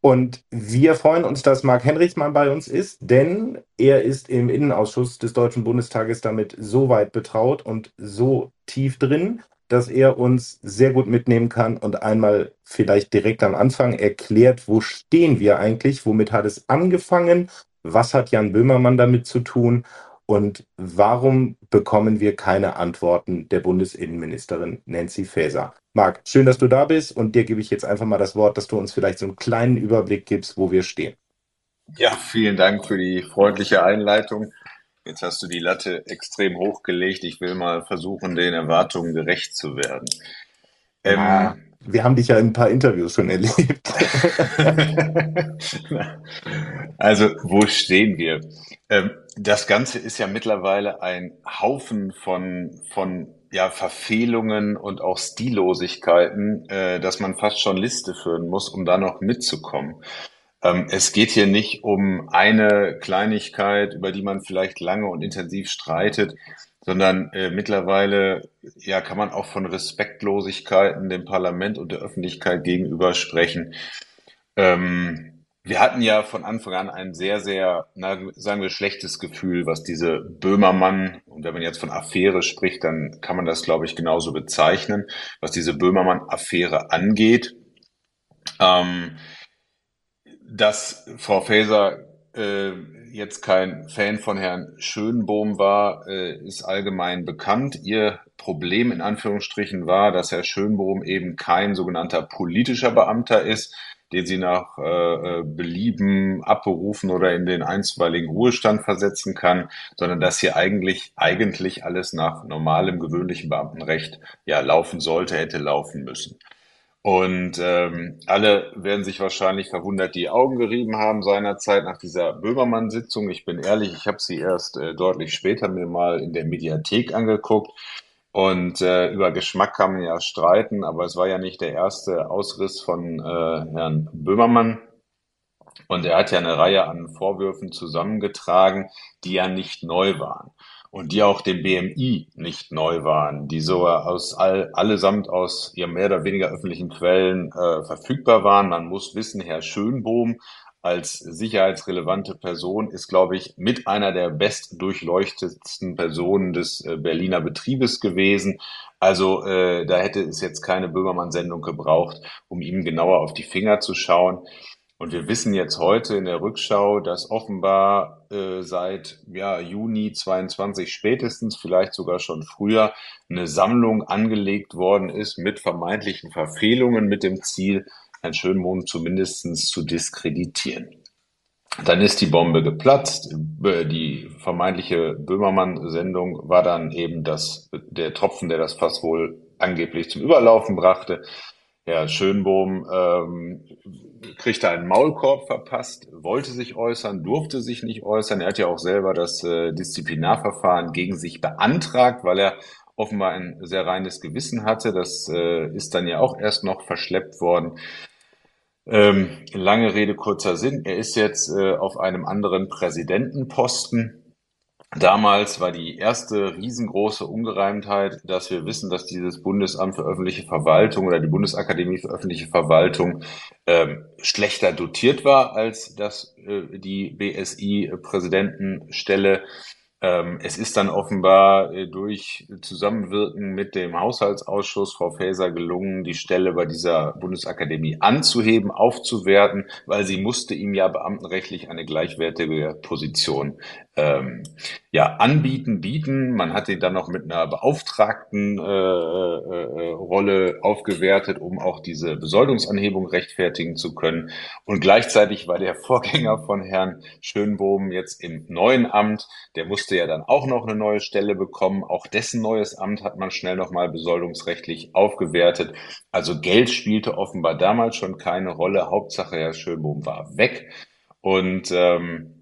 A: Und wir freuen uns, dass Marc Henrichmann bei uns ist, denn er ist im Innenausschuss des Deutschen Bundestages damit so weit betraut und so tief drin, dass er uns sehr gut mitnehmen kann und einmal vielleicht direkt am Anfang erklärt, wo stehen wir eigentlich, womit hat es angefangen, was hat Jan Böhmermann damit zu tun und warum bekommen wir keine Antworten der Bundesinnenministerin Nancy Faeser? Marc, schön, dass du da bist und dir gebe ich jetzt einfach mal das Wort, dass du uns vielleicht so einen kleinen Überblick gibst, wo wir stehen.
D: Ja, vielen Dank für die freundliche Einleitung. Jetzt hast du die Latte extrem hochgelegt. Ich will mal versuchen, den Erwartungen gerecht zu werden.
A: Ähm, ja, wir haben dich ja in ein paar Interviews schon erlebt.
D: also, wo stehen wir? Ähm, das Ganze ist ja mittlerweile ein Haufen von, von ja, Verfehlungen und auch Stillosigkeiten, äh, dass man fast schon Liste führen muss, um da noch mitzukommen. Ähm, es geht hier nicht um eine Kleinigkeit, über die man vielleicht lange und intensiv streitet, sondern äh, mittlerweile ja kann man auch von Respektlosigkeiten dem Parlament und der Öffentlichkeit gegenüber sprechen. Ähm, wir hatten ja von Anfang an ein sehr, sehr, na, sagen wir, schlechtes Gefühl, was diese Böhmermann, und wenn man jetzt von Affäre spricht, dann kann man das, glaube ich, genauso bezeichnen, was diese Böhmermann-Affäre angeht. Ähm, dass Frau Faeser äh, jetzt kein Fan von Herrn Schönbohm war, äh, ist allgemein bekannt. Ihr Problem in Anführungsstrichen war, dass Herr Schönbohm eben kein sogenannter politischer Beamter ist, den sie nach äh, äh Belieben abberufen oder in den einstweiligen Ruhestand versetzen kann, sondern dass hier eigentlich eigentlich alles nach normalem gewöhnlichen Beamtenrecht ja laufen sollte, hätte laufen müssen. Und ähm, alle werden sich wahrscheinlich verwundert die Augen gerieben haben seinerzeit nach dieser Böhmermann-Sitzung. Ich bin ehrlich, ich habe sie erst äh, deutlich später mir mal in der Mediathek angeguckt. Und äh, über Geschmack kann man ja streiten, aber es war ja nicht der erste Ausriss von äh, Herrn Böhmermann. Und er hat ja eine Reihe an Vorwürfen zusammengetragen, die ja nicht neu waren und die auch dem BMI nicht neu waren, die so aus all, allesamt aus ja mehr oder weniger öffentlichen Quellen äh, verfügbar waren. Man muss wissen, Herr Schönbohm als sicherheitsrelevante Person ist, glaube ich, mit einer der bestdurchleuchtetsten Personen des äh, Berliner Betriebes gewesen. Also äh, da hätte es jetzt keine Böhmermann-Sendung gebraucht, um ihm genauer auf die Finger zu schauen. Und wir wissen jetzt heute in der Rückschau, dass offenbar äh, seit ja, Juni 22 spätestens, vielleicht sogar schon früher, eine Sammlung angelegt worden ist mit vermeintlichen Verfehlungen mit dem Ziel, Herrn Schönbohm zumindest zu diskreditieren. Dann ist die Bombe geplatzt. Die vermeintliche Böhmermann-Sendung war dann eben das, der Tropfen, der das Fass wohl angeblich zum Überlaufen brachte. Herr Schönbohm ähm, kriegte einen Maulkorb verpasst, wollte sich äußern, durfte sich nicht äußern. Er hat ja auch selber das äh, Disziplinarverfahren gegen sich beantragt, weil er offenbar ein sehr reines Gewissen hatte. Das äh, ist dann ja auch erst noch verschleppt worden. Ähm, lange Rede, kurzer Sinn. Er ist jetzt äh, auf einem anderen Präsidentenposten. Damals war die erste riesengroße Ungereimtheit, dass wir wissen, dass dieses Bundesamt für öffentliche Verwaltung oder die Bundesakademie für öffentliche Verwaltung ähm, schlechter dotiert war als das, äh, die BSI-Präsidentenstelle. Ähm, es ist dann offenbar äh, durch Zusammenwirken mit dem Haushaltsausschuss Frau Faeser gelungen, die Stelle bei dieser Bundesakademie anzuheben, aufzuwerten, weil sie musste ihm ja beamtenrechtlich eine gleichwertige Position ähm, ja, anbieten, bieten. Man hat ihn dann noch mit einer beauftragten äh, äh, Rolle aufgewertet, um auch diese Besoldungsanhebung rechtfertigen zu können. Und gleichzeitig war der Vorgänger von Herrn Schönbohm jetzt im neuen Amt. Der musste ja dann auch noch eine neue Stelle bekommen. Auch dessen neues Amt hat man schnell nochmal besoldungsrechtlich aufgewertet. Also Geld spielte offenbar damals schon keine Rolle. Hauptsache Herr Schönbohm war weg. Und ähm,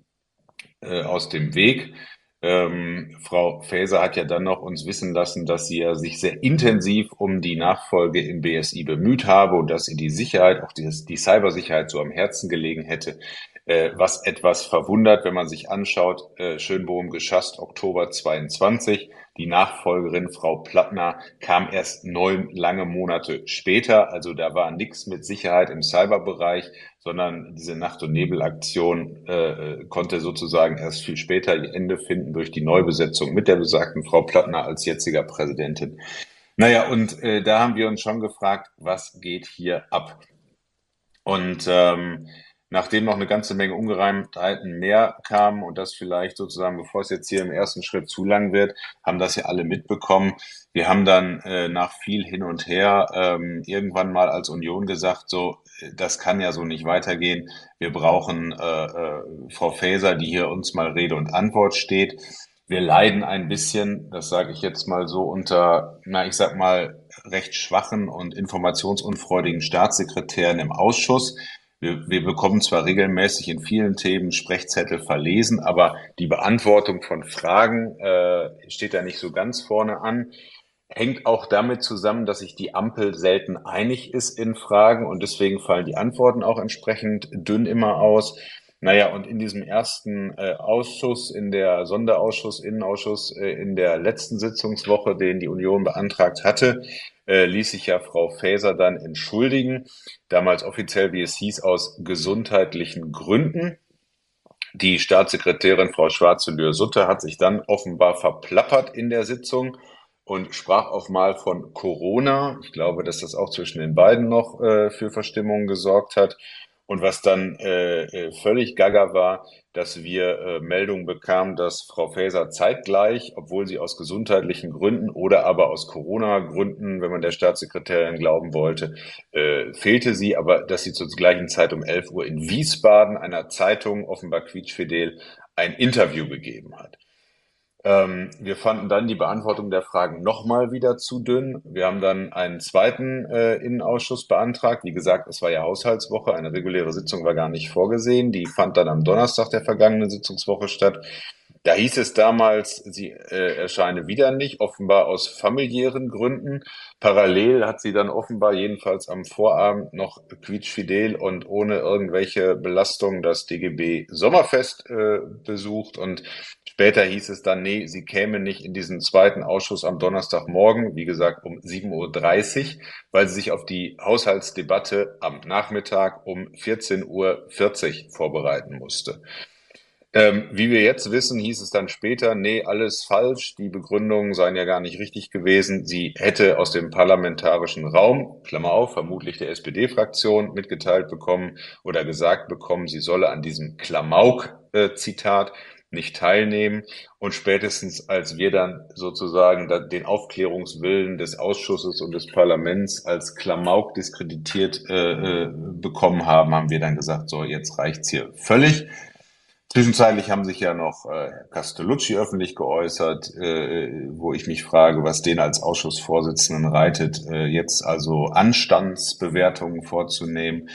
D: äh, aus dem Weg. Ähm, Frau Faeser hat ja dann noch uns wissen lassen, dass sie ja sich sehr intensiv um die Nachfolge im BSI bemüht habe und dass ihr die Sicherheit, auch die, die Cybersicherheit so am Herzen gelegen hätte. Äh, was etwas verwundert, wenn man sich anschaut, äh, Schönbohm geschasst Oktober 22. Die Nachfolgerin Frau Plattner kam erst neun lange Monate später. Also da war nichts mit Sicherheit im Cyberbereich, sondern diese Nacht- und Nebelaktion äh, konnte sozusagen erst viel später ihr Ende finden durch die Neubesetzung mit der besagten Frau Plattner als jetziger Präsidentin. Naja, und äh, da haben wir uns schon gefragt, was geht hier ab? Und ähm, nachdem noch eine ganze Menge Ungereimtheiten mehr kamen und das vielleicht sozusagen, bevor es jetzt hier im ersten Schritt zu lang wird, haben das ja alle mitbekommen. Wir haben dann äh, nach viel hin und her ähm, irgendwann mal als Union gesagt, so, das kann ja so nicht weitergehen. Wir brauchen äh, äh, Frau Faeser, die hier uns mal Rede und Antwort steht. Wir leiden ein bisschen, das sage ich jetzt mal so, unter, na, ich sag mal, recht schwachen und informationsunfreudigen Staatssekretären im Ausschuss wir, wir bekommen zwar regelmäßig in vielen Themen Sprechzettel verlesen, aber die Beantwortung von Fragen äh, steht da nicht so ganz vorne an. Hängt auch damit zusammen, dass sich die Ampel selten einig ist in Fragen und deswegen fallen die Antworten auch entsprechend dünn immer aus. Naja, und in diesem ersten äh, Ausschuss, in der Sonderausschuss, Innenausschuss, äh, in der letzten Sitzungswoche, den die Union beantragt hatte, äh, ließ sich ja Frau Faeser dann entschuldigen, damals offiziell, wie es hieß, aus gesundheitlichen Gründen. Die Staatssekretärin Frau Schwarze-Lühr-Sutter hat sich dann offenbar verplappert in der Sitzung und sprach auf mal von Corona. Ich glaube, dass das auch zwischen den beiden noch äh, für Verstimmung gesorgt hat. Und was dann äh, äh, völlig gaga war, dass wir äh, Meldungen bekamen, dass Frau Faeser zeitgleich, obwohl sie aus gesundheitlichen Gründen oder aber aus Corona-Gründen, wenn man der Staatssekretärin glauben wollte, äh, fehlte sie, aber dass sie zur gleichen Zeit um 11 Uhr in Wiesbaden einer Zeitung, offenbar quietschfidel, ein Interview gegeben hat. Ähm, wir fanden dann die Beantwortung der Fragen nochmal wieder zu dünn. Wir haben dann einen zweiten äh, Innenausschuss beantragt. Wie gesagt, es war ja Haushaltswoche, eine reguläre Sitzung war gar nicht vorgesehen. Die fand dann am Donnerstag der vergangenen Sitzungswoche statt. Da hieß es damals, sie äh, erscheine wieder nicht, offenbar aus familiären Gründen. Parallel hat sie dann offenbar jedenfalls am Vorabend noch quietschfidel und ohne irgendwelche Belastung das DGB Sommerfest äh, besucht und Später hieß es dann, nee, sie käme nicht in diesen zweiten Ausschuss am Donnerstagmorgen, wie gesagt um 7.30 Uhr, weil sie sich auf die Haushaltsdebatte am Nachmittag um 14.40 Uhr vorbereiten musste. Ähm, wie wir jetzt wissen, hieß es dann später, nee, alles falsch, die Begründungen seien ja gar nicht richtig gewesen. Sie hätte aus dem parlamentarischen Raum, Klammer auf, vermutlich der SPD-Fraktion mitgeteilt bekommen oder gesagt bekommen, sie solle an diesem Klamauk-Zitat nicht teilnehmen. Und spätestens als wir dann sozusagen den Aufklärungswillen des Ausschusses und des Parlaments als Klamauk diskreditiert äh, äh, bekommen haben, haben wir dann gesagt, so, jetzt reicht's hier völlig. Zwischenzeitlich haben sich ja noch äh, Castellucci öffentlich geäußert, äh, wo ich mich frage, was den als Ausschussvorsitzenden reitet, äh, jetzt also Anstandsbewertungen vorzunehmen.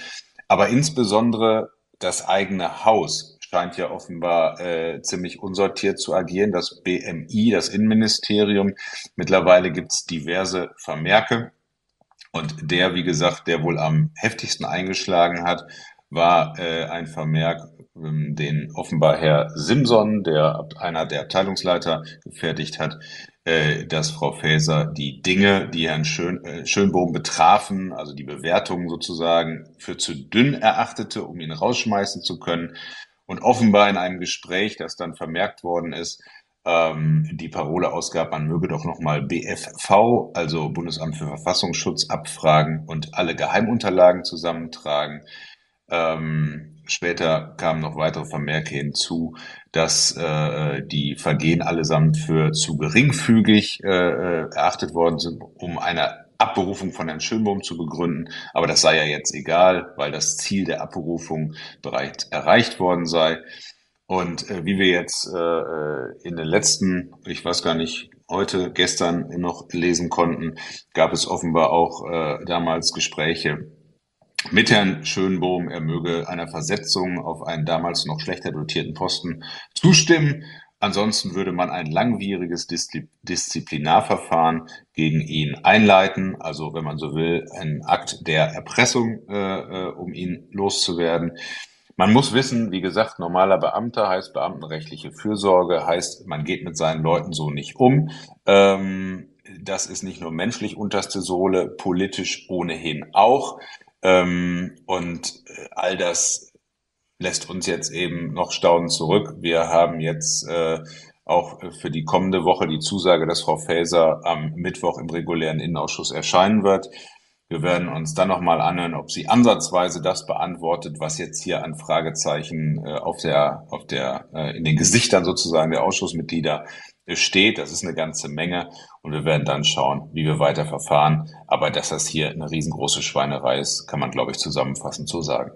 D: Aber insbesondere das eigene Haus scheint ja offenbar äh, ziemlich unsortiert zu agieren. Das BMI, das Innenministerium, mittlerweile gibt's diverse Vermerke. Und der, wie gesagt, der wohl am heftigsten eingeschlagen hat, war äh, ein Vermerk den offenbar Herr Simson, der einer der Abteilungsleiter gefertigt hat, äh, dass Frau Faeser die Dinge, die Herrn Schön, äh, Schönbohm betrafen, also die Bewertungen sozusagen, für zu dünn erachtete, um ihn rausschmeißen zu können. Und offenbar in einem Gespräch, das dann vermerkt worden ist, ähm, die Parole ausgab, man möge doch nochmal BFV, also Bundesamt für Verfassungsschutz, abfragen und alle Geheimunterlagen zusammentragen. Ähm, später kamen noch weitere Vermerke hinzu, dass äh, die Vergehen allesamt für zu geringfügig äh, äh, erachtet worden sind, um eine Abberufung von Herrn Schönbohm zu begründen. Aber das sei ja jetzt egal, weil das Ziel der Abberufung bereits erreicht worden sei. Und äh, wie wir jetzt äh, äh in den letzten, ich weiß gar nicht, heute, gestern noch lesen konnten, gab es offenbar auch äh, damals Gespräche mit Herrn Schönbohm, er möge einer Versetzung auf einen damals noch schlechter dotierten Posten zustimmen. Ansonsten würde man ein langwieriges Disziplinarverfahren gegen ihn einleiten, also wenn man so will, ein Akt der Erpressung, äh, äh, um ihn loszuwerden. Man muss wissen, wie gesagt, normaler Beamter heißt beamtenrechtliche Fürsorge, heißt, man geht mit seinen Leuten so nicht um. Ähm, das ist nicht nur menschlich unterste Sohle, politisch ohnehin auch. Ähm, und äh, all das lässt uns jetzt eben noch staunend zurück. Wir haben jetzt äh, auch für die kommende Woche die Zusage, dass Frau Faeser am Mittwoch im regulären Innenausschuss erscheinen wird. Wir werden uns dann nochmal anhören, ob sie ansatzweise das beantwortet, was jetzt hier an Fragezeichen äh, auf der, auf der, äh, in den Gesichtern sozusagen der Ausschussmitglieder steht. Das ist eine ganze Menge. Und wir werden dann schauen, wie wir weiter verfahren. Aber dass das hier eine riesengroße Schweinerei ist, kann man, glaube ich, zusammenfassend so sagen.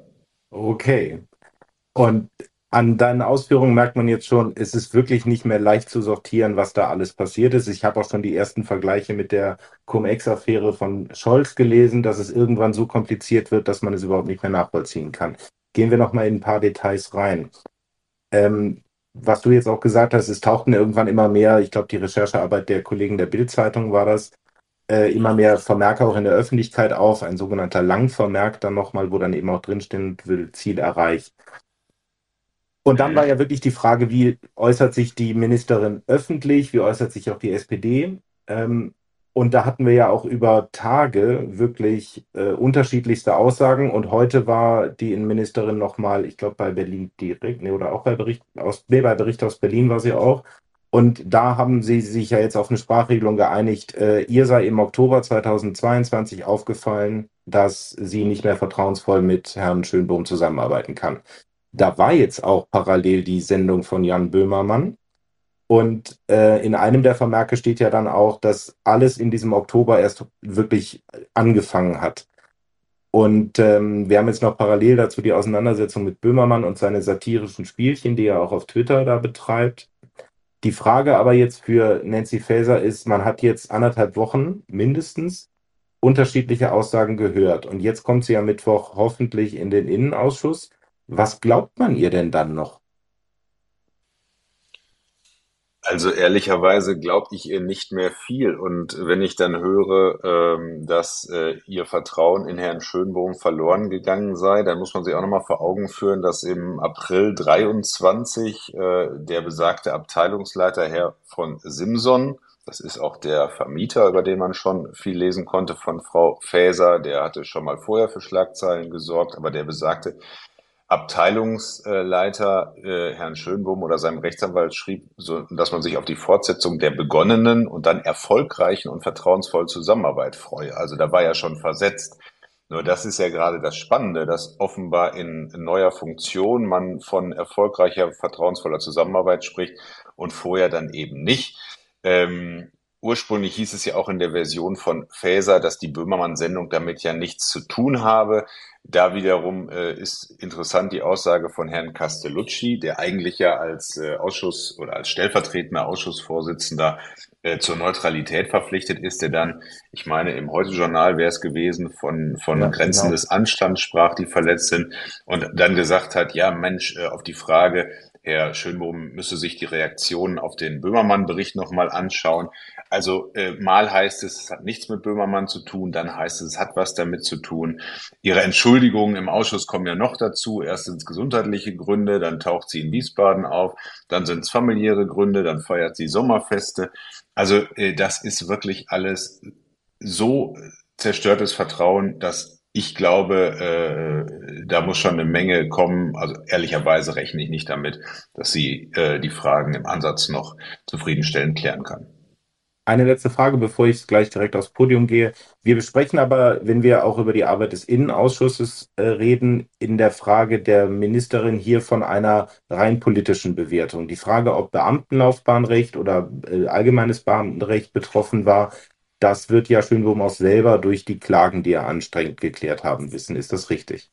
A: Okay. Und an deinen Ausführungen merkt man jetzt schon, es ist wirklich nicht mehr leicht zu sortieren, was da alles passiert ist. Ich habe auch schon die ersten Vergleiche mit der Cum-Ex-Affäre von Scholz gelesen, dass es irgendwann so kompliziert wird, dass man es überhaupt nicht mehr nachvollziehen kann. Gehen wir noch mal in ein paar Details rein. Ähm, was du jetzt auch gesagt hast, es tauchten irgendwann immer mehr, ich glaube, die Recherchearbeit der Kollegen der Bild-Zeitung war das, äh, immer mehr Vermerke auch in der Öffentlichkeit auf, ein sogenannter Langvermerk dann nochmal, wo dann eben auch drinsteht, will Ziel erreicht. Und dann war ja wirklich die Frage, wie äußert sich die Ministerin öffentlich, wie äußert sich auch die SPD? Ähm, und da hatten wir ja auch über Tage wirklich äh, unterschiedlichste Aussagen. Und heute war die Innenministerin nochmal, ich glaube, bei Berlin direkt, nee, oder auch bei Bericht aus, nee, bei Bericht aus Berlin war sie auch. Und da haben sie sich ja jetzt auf eine Sprachregelung geeinigt. Äh, ihr sei im Oktober 2022 aufgefallen, dass sie nicht mehr vertrauensvoll mit Herrn Schönbohm zusammenarbeiten kann da war jetzt auch parallel die Sendung von Jan Böhmermann. Und äh, in einem der Vermerke steht ja dann auch, dass alles in diesem Oktober erst wirklich angefangen hat. Und ähm, wir haben jetzt noch parallel dazu die Auseinandersetzung mit Böhmermann und seine satirischen Spielchen, die er auch auf Twitter da betreibt. Die Frage aber jetzt für Nancy Faeser ist, man hat jetzt anderthalb Wochen mindestens unterschiedliche Aussagen gehört. Und jetzt kommt sie am Mittwoch hoffentlich in den Innenausschuss. Was glaubt man ihr denn dann noch?
D: Also ehrlicherweise glaube ich ihr nicht mehr viel. Und wenn ich dann höre, ähm, dass äh, ihr Vertrauen in Herrn Schönbohm verloren gegangen sei, dann muss man sich auch nochmal vor Augen führen, dass im April 23 äh, der besagte Abteilungsleiter Herr von Simson, das ist auch der Vermieter, über den man schon viel lesen konnte von Frau Faeser, der hatte schon mal vorher für Schlagzeilen gesorgt, aber der besagte Abteilungsleiter äh, Herrn Schönbohm oder seinem Rechtsanwalt schrieb, so, dass man sich auf die Fortsetzung der begonnenen und dann erfolgreichen und vertrauensvollen Zusammenarbeit freue. Also da war ja schon versetzt. Nur das ist ja gerade das Spannende, dass offenbar in neuer Funktion man von erfolgreicher, vertrauensvoller Zusammenarbeit spricht und vorher dann eben nicht. Ähm, Ursprünglich hieß es ja auch in der Version von Faeser, dass die Böhmermann-Sendung damit ja nichts zu tun habe. Da wiederum äh, ist interessant die Aussage von Herrn Castellucci, der eigentlich ja als äh, Ausschuss oder als stellvertretender Ausschussvorsitzender äh, zur Neutralität verpflichtet ist, der dann, ich meine, im Heute-Journal wäre es gewesen, von, von ja, Grenzen genau. des Anstands sprach, die verletzt sind und dann gesagt hat, ja Mensch, äh, auf die Frage, Herr Schönbohm müsse sich die Reaktionen auf den Böhmermann-Bericht nochmal anschauen. Also äh, mal heißt es, es hat nichts mit Böhmermann zu tun, dann heißt es, es hat was damit zu tun. Ihre Entschuldigungen im Ausschuss kommen ja noch dazu. Erst sind es gesundheitliche Gründe, dann taucht sie in Wiesbaden auf, dann sind es familiäre Gründe, dann feiert sie Sommerfeste. Also äh, das ist wirklich alles so zerstörtes Vertrauen, dass ich glaube, äh, da muss schon eine Menge kommen. Also ehrlicherweise rechne ich nicht damit, dass sie äh, die Fragen im Ansatz noch zufriedenstellend klären kann.
A: Eine letzte Frage, bevor ich gleich direkt aufs Podium gehe. Wir besprechen aber, wenn wir auch über die Arbeit des Innenausschusses äh, reden, in der Frage der Ministerin hier von einer rein politischen Bewertung. Die Frage, ob Beamtenlaufbahnrecht oder äh, allgemeines Beamtenrecht betroffen war, das wird ja Schönbohm auch selber durch die Klagen, die er anstrengend geklärt haben, wissen. Ist das richtig?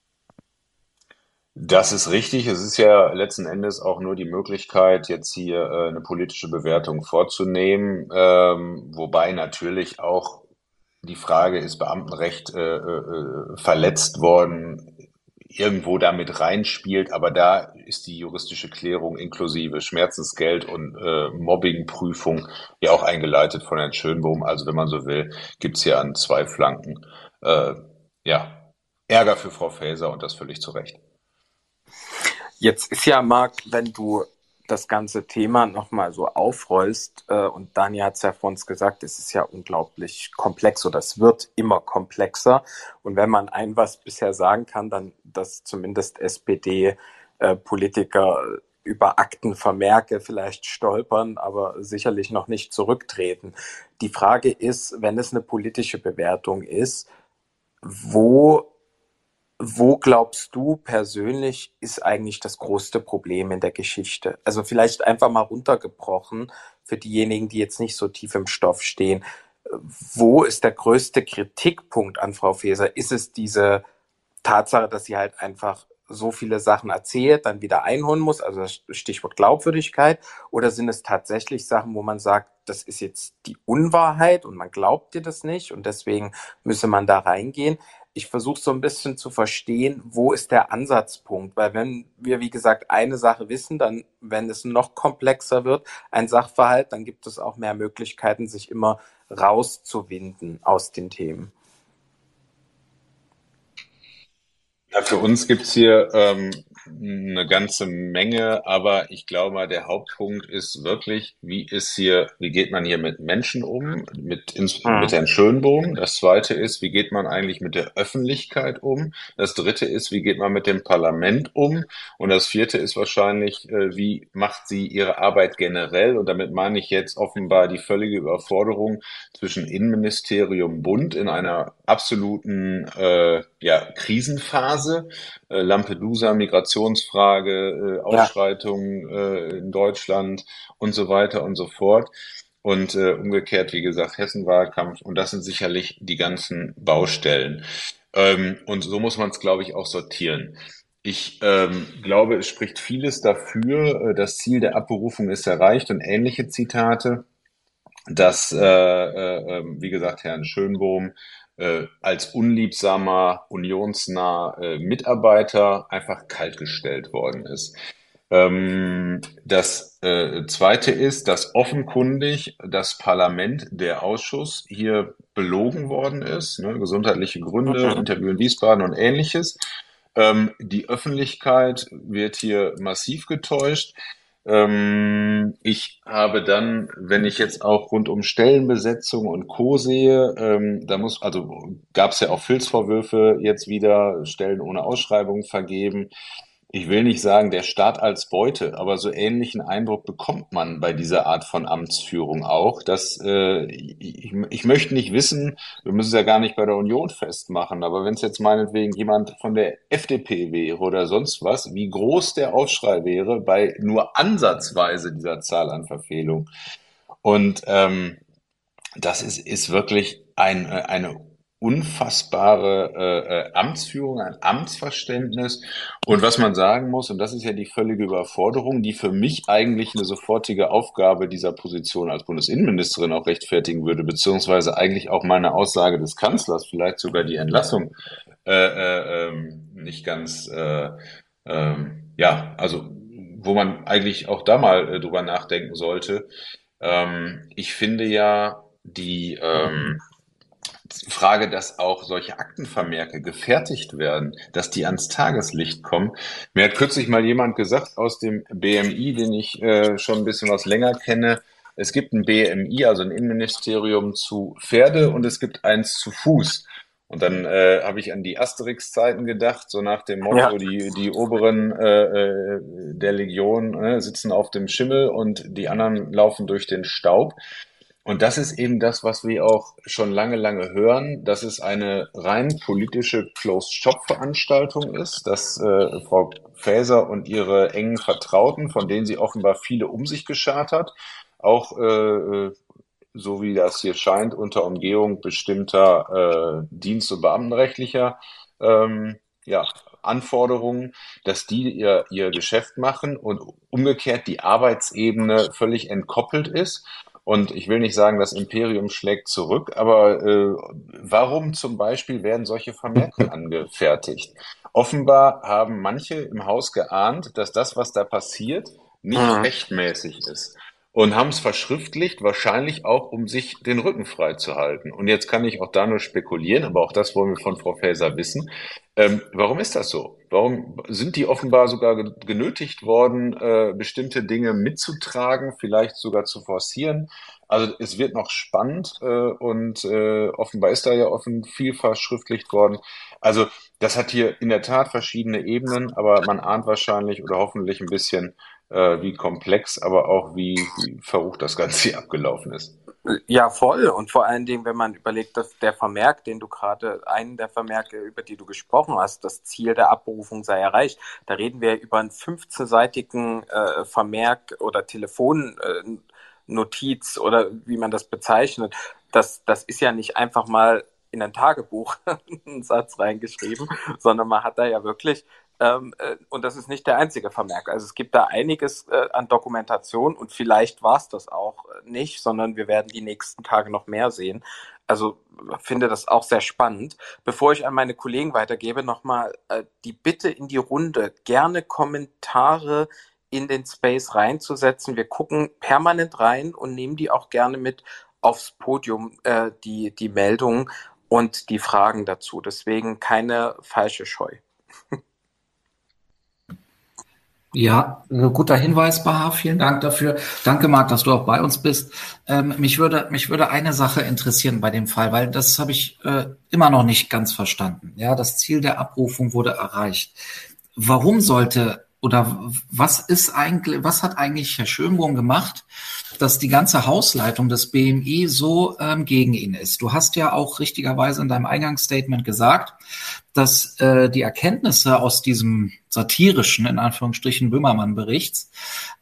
D: Das ist richtig. Es ist ja letzten Endes auch nur die Möglichkeit, jetzt hier äh, eine politische Bewertung vorzunehmen, ähm, wobei natürlich auch die Frage ist Beamtenrecht äh, äh, verletzt worden irgendwo damit reinspielt, aber da ist die juristische Klärung inklusive Schmerzensgeld und äh, Mobbingprüfung ja auch eingeleitet von Herrn Schönbohm. Also wenn man so will, gibt's hier an zwei Flanken äh, ja Ärger für Frau Faeser und das völlig zu Recht.
B: Jetzt ist ja, Marc, wenn du das ganze Thema nochmal so aufrollst, äh, und Daniel hat es ja vor uns gesagt, es ist ja unglaublich komplex oder es wird immer komplexer. Und wenn man ein was bisher sagen kann, dann, dass zumindest SPD-Politiker äh, über Aktenvermerke vielleicht stolpern, aber sicherlich noch nicht zurücktreten. Die Frage ist, wenn es eine politische Bewertung ist, wo wo glaubst du persönlich ist eigentlich das größte Problem in der Geschichte? Also vielleicht einfach mal runtergebrochen für diejenigen, die jetzt nicht so tief im Stoff stehen. Wo ist der größte Kritikpunkt an Frau Faeser? Ist es diese Tatsache, dass sie halt einfach so viele Sachen erzählt, dann wieder einholen muss, also Stichwort Glaubwürdigkeit, oder sind es tatsächlich Sachen, wo man sagt, das ist jetzt die Unwahrheit und man glaubt dir das nicht und deswegen müsse man da reingehen ich versuche so ein bisschen zu verstehen, wo ist der Ansatzpunkt? Weil wenn wir, wie gesagt, eine Sache wissen, dann, wenn es noch komplexer wird, ein Sachverhalt, dann gibt es auch mehr Möglichkeiten, sich immer rauszuwinden aus den Themen.
D: Ja, für uns gibt's hier ähm, eine ganze Menge, aber ich glaube der Hauptpunkt ist wirklich, wie ist hier, wie geht man hier mit Menschen um, mit, ins, mhm. mit Herrn Schönbohm. Das zweite ist, wie geht man eigentlich mit der Öffentlichkeit um. Das dritte ist, wie geht man mit dem Parlament um. Und das vierte ist wahrscheinlich, äh, wie macht sie ihre Arbeit generell? Und damit meine ich jetzt offenbar die völlige Überforderung zwischen Innenministerium, Bund in einer absoluten äh, ja, Krisenphase, äh, Lampedusa, Migrationsfrage, äh, Ausschreitungen äh, in Deutschland und so weiter und so fort. Und äh, umgekehrt, wie gesagt, Hessenwahlkampf. Und das sind sicherlich die ganzen Baustellen. Ähm, und so muss man es, glaube ich, auch sortieren. Ich ähm, glaube, es spricht vieles dafür. Äh, das Ziel der Abberufung ist erreicht und ähnliche Zitate, dass, äh, äh, ähm, wie gesagt, Herrn Schönbohm äh, als unliebsamer, unionsnah äh, Mitarbeiter einfach kaltgestellt worden ist. Ähm, das äh, Zweite ist, dass offenkundig das Parlament, der Ausschuss hier belogen worden ist, ne, gesundheitliche Gründe. Interview in Wiesbaden und ähnliches. Ähm, die Öffentlichkeit wird hier massiv getäuscht. Ähm, ich habe dann, wenn ich jetzt auch rund um Stellenbesetzung und Co. sehe, ähm, da muss, also gab es ja auch Filzvorwürfe jetzt wieder, Stellen ohne Ausschreibung vergeben ich will nicht sagen, der Staat als Beute, aber so ähnlichen Eindruck bekommt man bei dieser Art von Amtsführung auch. Dass, äh, ich, ich möchte nicht wissen, wir müssen es ja gar nicht bei der Union festmachen, aber wenn es jetzt meinetwegen jemand von der FDP wäre oder sonst was, wie groß der Aufschrei wäre bei nur ansatzweise dieser Zahl an Verfehlungen. Und ähm, das ist, ist wirklich ein, eine unfassbare äh, äh, Amtsführung, ein Amtsverständnis. Und was man sagen muss, und das ist ja die völlige Überforderung, die für mich eigentlich eine sofortige Aufgabe dieser Position als Bundesinnenministerin auch rechtfertigen würde, beziehungsweise eigentlich auch meine Aussage des Kanzlers, vielleicht sogar die Entlassung, äh, äh, ähm, nicht ganz, äh, äh, ja, also wo man eigentlich auch da mal äh, drüber nachdenken sollte. Ähm, ich finde ja, die ähm, Frage, dass auch solche Aktenvermerke gefertigt werden, dass die ans Tageslicht kommen. Mir hat kürzlich mal jemand gesagt aus dem BMI, den ich äh, schon ein bisschen was länger kenne, es gibt ein BMI, also ein Innenministerium zu Pferde und es gibt eins zu Fuß. Und dann äh, habe ich an die Asterix-Zeiten gedacht, so nach dem Motto, ja. die, die oberen äh, äh der Legion äh, sitzen auf dem Schimmel und die anderen laufen durch den Staub. Und das ist eben das, was wir auch schon lange, lange hören, dass es eine rein politische Closed-Shop-Veranstaltung ist, dass äh, Frau Faeser und ihre engen Vertrauten, von denen sie offenbar viele um sich geschart hat, auch äh, so wie das hier scheint, unter Umgehung bestimmter äh, Dienst- und Beamtenrechtlicher ähm, ja, Anforderungen, dass die ihr, ihr Geschäft machen und umgekehrt die Arbeitsebene völlig entkoppelt ist Und ich will nicht sagen, das Imperium schlägt zurück, aber äh, warum zum Beispiel werden solche Vermerke angefertigt? Offenbar haben manche im Haus geahnt, dass das, was da passiert, nicht
B: Mhm.
D: rechtmäßig ist und haben es verschriftlicht, wahrscheinlich auch, um sich den Rücken frei zu halten. Und jetzt kann ich auch da nur spekulieren, aber auch das wollen wir von Frau Faeser wissen. Ähm, warum ist das so? Warum sind die offenbar sogar ge- genötigt worden, äh, bestimmte Dinge mitzutragen, vielleicht sogar zu forcieren? Also es wird noch spannend äh, und äh, offenbar ist da ja offen viel verschriftlicht worden. Also das hat hier in der Tat verschiedene Ebenen, aber man ahnt wahrscheinlich oder hoffentlich ein bisschen, äh, wie komplex, aber auch wie, wie verrucht das Ganze hier abgelaufen ist.
B: Ja, voll. Und vor allen Dingen, wenn man überlegt, dass der Vermerk, den du gerade, einen der Vermerke, über die du gesprochen hast, das Ziel der Abberufung sei erreicht, da reden wir über einen 15-seitigen äh, Vermerk oder Telefonnotiz oder wie man das bezeichnet. Das, das ist ja nicht einfach mal in ein Tagebuch einen Satz reingeschrieben, sondern man hat da ja wirklich ähm, äh, und das ist nicht der einzige Vermerk. Also es gibt da einiges äh, an Dokumentation und vielleicht war es das auch äh, nicht, sondern wir werden die nächsten Tage noch mehr sehen. Also finde das auch sehr spannend. Bevor ich an meine Kollegen weitergebe, nochmal äh, die Bitte in die Runde, gerne Kommentare in den Space reinzusetzen. Wir gucken permanent rein und nehmen die auch gerne mit aufs Podium, äh, die, die Meldungen und die Fragen dazu. Deswegen keine falsche Scheu.
F: Ja, guter Hinweis, Baha. Vielen Dank dafür. Danke, Marc, dass du auch bei uns bist. Ähm, mich würde, mich würde eine Sache interessieren bei dem Fall, weil das habe ich äh, immer noch nicht ganz verstanden. Ja, das Ziel der Abrufung wurde erreicht. Warum sollte oder was ist eigentlich, was hat eigentlich Herr Schönbohm gemacht, dass die ganze Hausleitung des BMI so ähm, gegen ihn ist? Du hast ja auch richtigerweise in deinem Eingangsstatement gesagt, dass äh, die Erkenntnisse aus diesem satirischen, in Anführungsstrichen, Böhmermann-Berichts,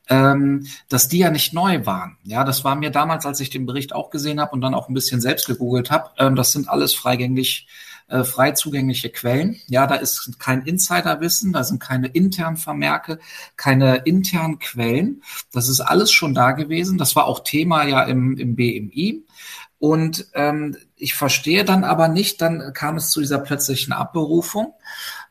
F: ähm, dass die ja nicht neu waren. Ja, das war mir damals, als ich den Bericht auch gesehen habe und dann auch ein bisschen selbst gegoogelt habe, ähm, das sind alles freigängig äh, frei zugängliche Quellen. Ja, da ist kein Insiderwissen, da sind keine internen Vermerke, keine internen Quellen. Das ist alles schon da gewesen. Das war auch Thema ja im, im BMI. Und ähm, ich verstehe dann aber nicht, dann kam es zu dieser plötzlichen Abberufung.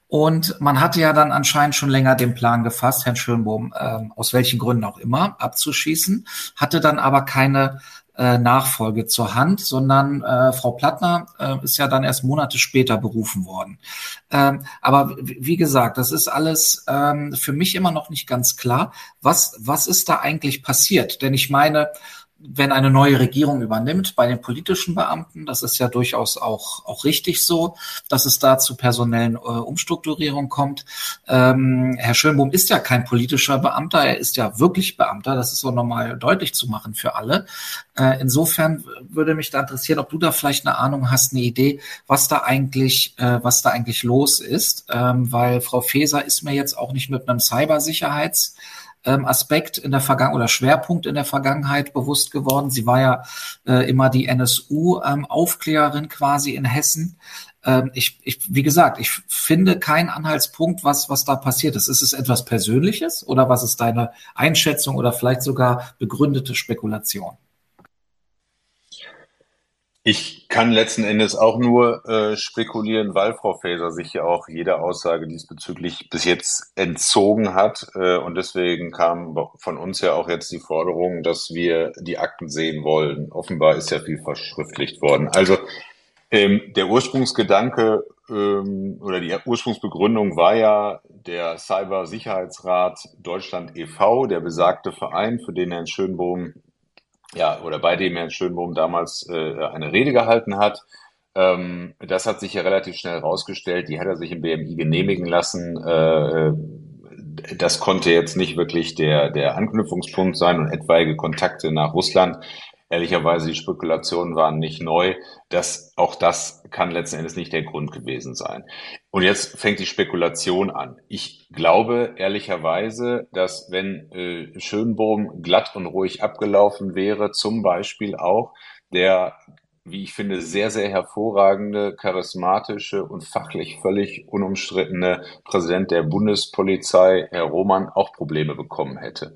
F: Und man hatte ja dann anscheinend schon länger den Plan gefasst, Herrn Schönbohm, ähm, aus welchen Gründen auch immer, abzuschießen, hatte dann aber keine äh, Nachfolge zur Hand, sondern äh, Frau Plattner äh, ist ja dann erst Monate später berufen worden. Ähm, aber wie gesagt, das ist alles ähm, für mich immer noch nicht ganz klar. Was, was ist da eigentlich passiert? Denn ich meine, wenn eine neue Regierung übernimmt bei den politischen Beamten, das ist ja durchaus auch, auch richtig so, dass es da zu personellen äh, Umstrukturierungen kommt. Ähm, Herr Schönbohm ist ja kein politischer Beamter, er ist ja wirklich Beamter, das ist so nochmal deutlich zu machen für alle. Äh, insofern würde mich da interessieren, ob du da vielleicht eine Ahnung hast, eine Idee, was da eigentlich, äh, was da eigentlich los ist, ähm, weil Frau Feser ist mir jetzt auch nicht mit einem Cybersicherheits ähm, Aspekt in der Vergangenheit oder Schwerpunkt in der Vergangenheit bewusst geworden. Sie war ja äh, immer die NSU-Aufklärerin ähm, quasi in Hessen. Ähm, ich, ich, wie gesagt, ich finde keinen Anhaltspunkt, was, was da passiert ist. Ist es etwas Persönliches oder was ist deine Einschätzung oder vielleicht sogar begründete Spekulation?
D: Ich kann letzten Endes auch nur äh, spekulieren, weil Frau Faeser sich ja auch jede Aussage diesbezüglich bis jetzt entzogen hat. Äh, und deswegen kam von uns ja auch jetzt die Forderung, dass wir die Akten sehen wollen. Offenbar ist ja viel verschriftlicht worden. Also ähm, der Ursprungsgedanke ähm, oder die Ursprungsbegründung war ja der Cybersicherheitsrat Deutschland e.V., der besagte Verein, für den Herrn Schönbohm ja, oder bei dem Herrn Schönbohm damals äh, eine Rede gehalten hat. Ähm, das hat sich ja relativ schnell herausgestellt. Die hat er sich im BMI genehmigen lassen. Äh, das konnte jetzt nicht wirklich der, der Anknüpfungspunkt sein und etwaige Kontakte nach Russland. Ehrlicherweise, die Spekulationen waren nicht neu. Das, auch das kann letzten Endes nicht der Grund gewesen sein. Und jetzt fängt die Spekulation an. Ich glaube ehrlicherweise, dass wenn äh, Schönbohm glatt und ruhig abgelaufen wäre, zum Beispiel auch der, wie ich finde, sehr, sehr hervorragende, charismatische und fachlich völlig unumstrittene Präsident der Bundespolizei, Herr Roman, auch Probleme bekommen hätte.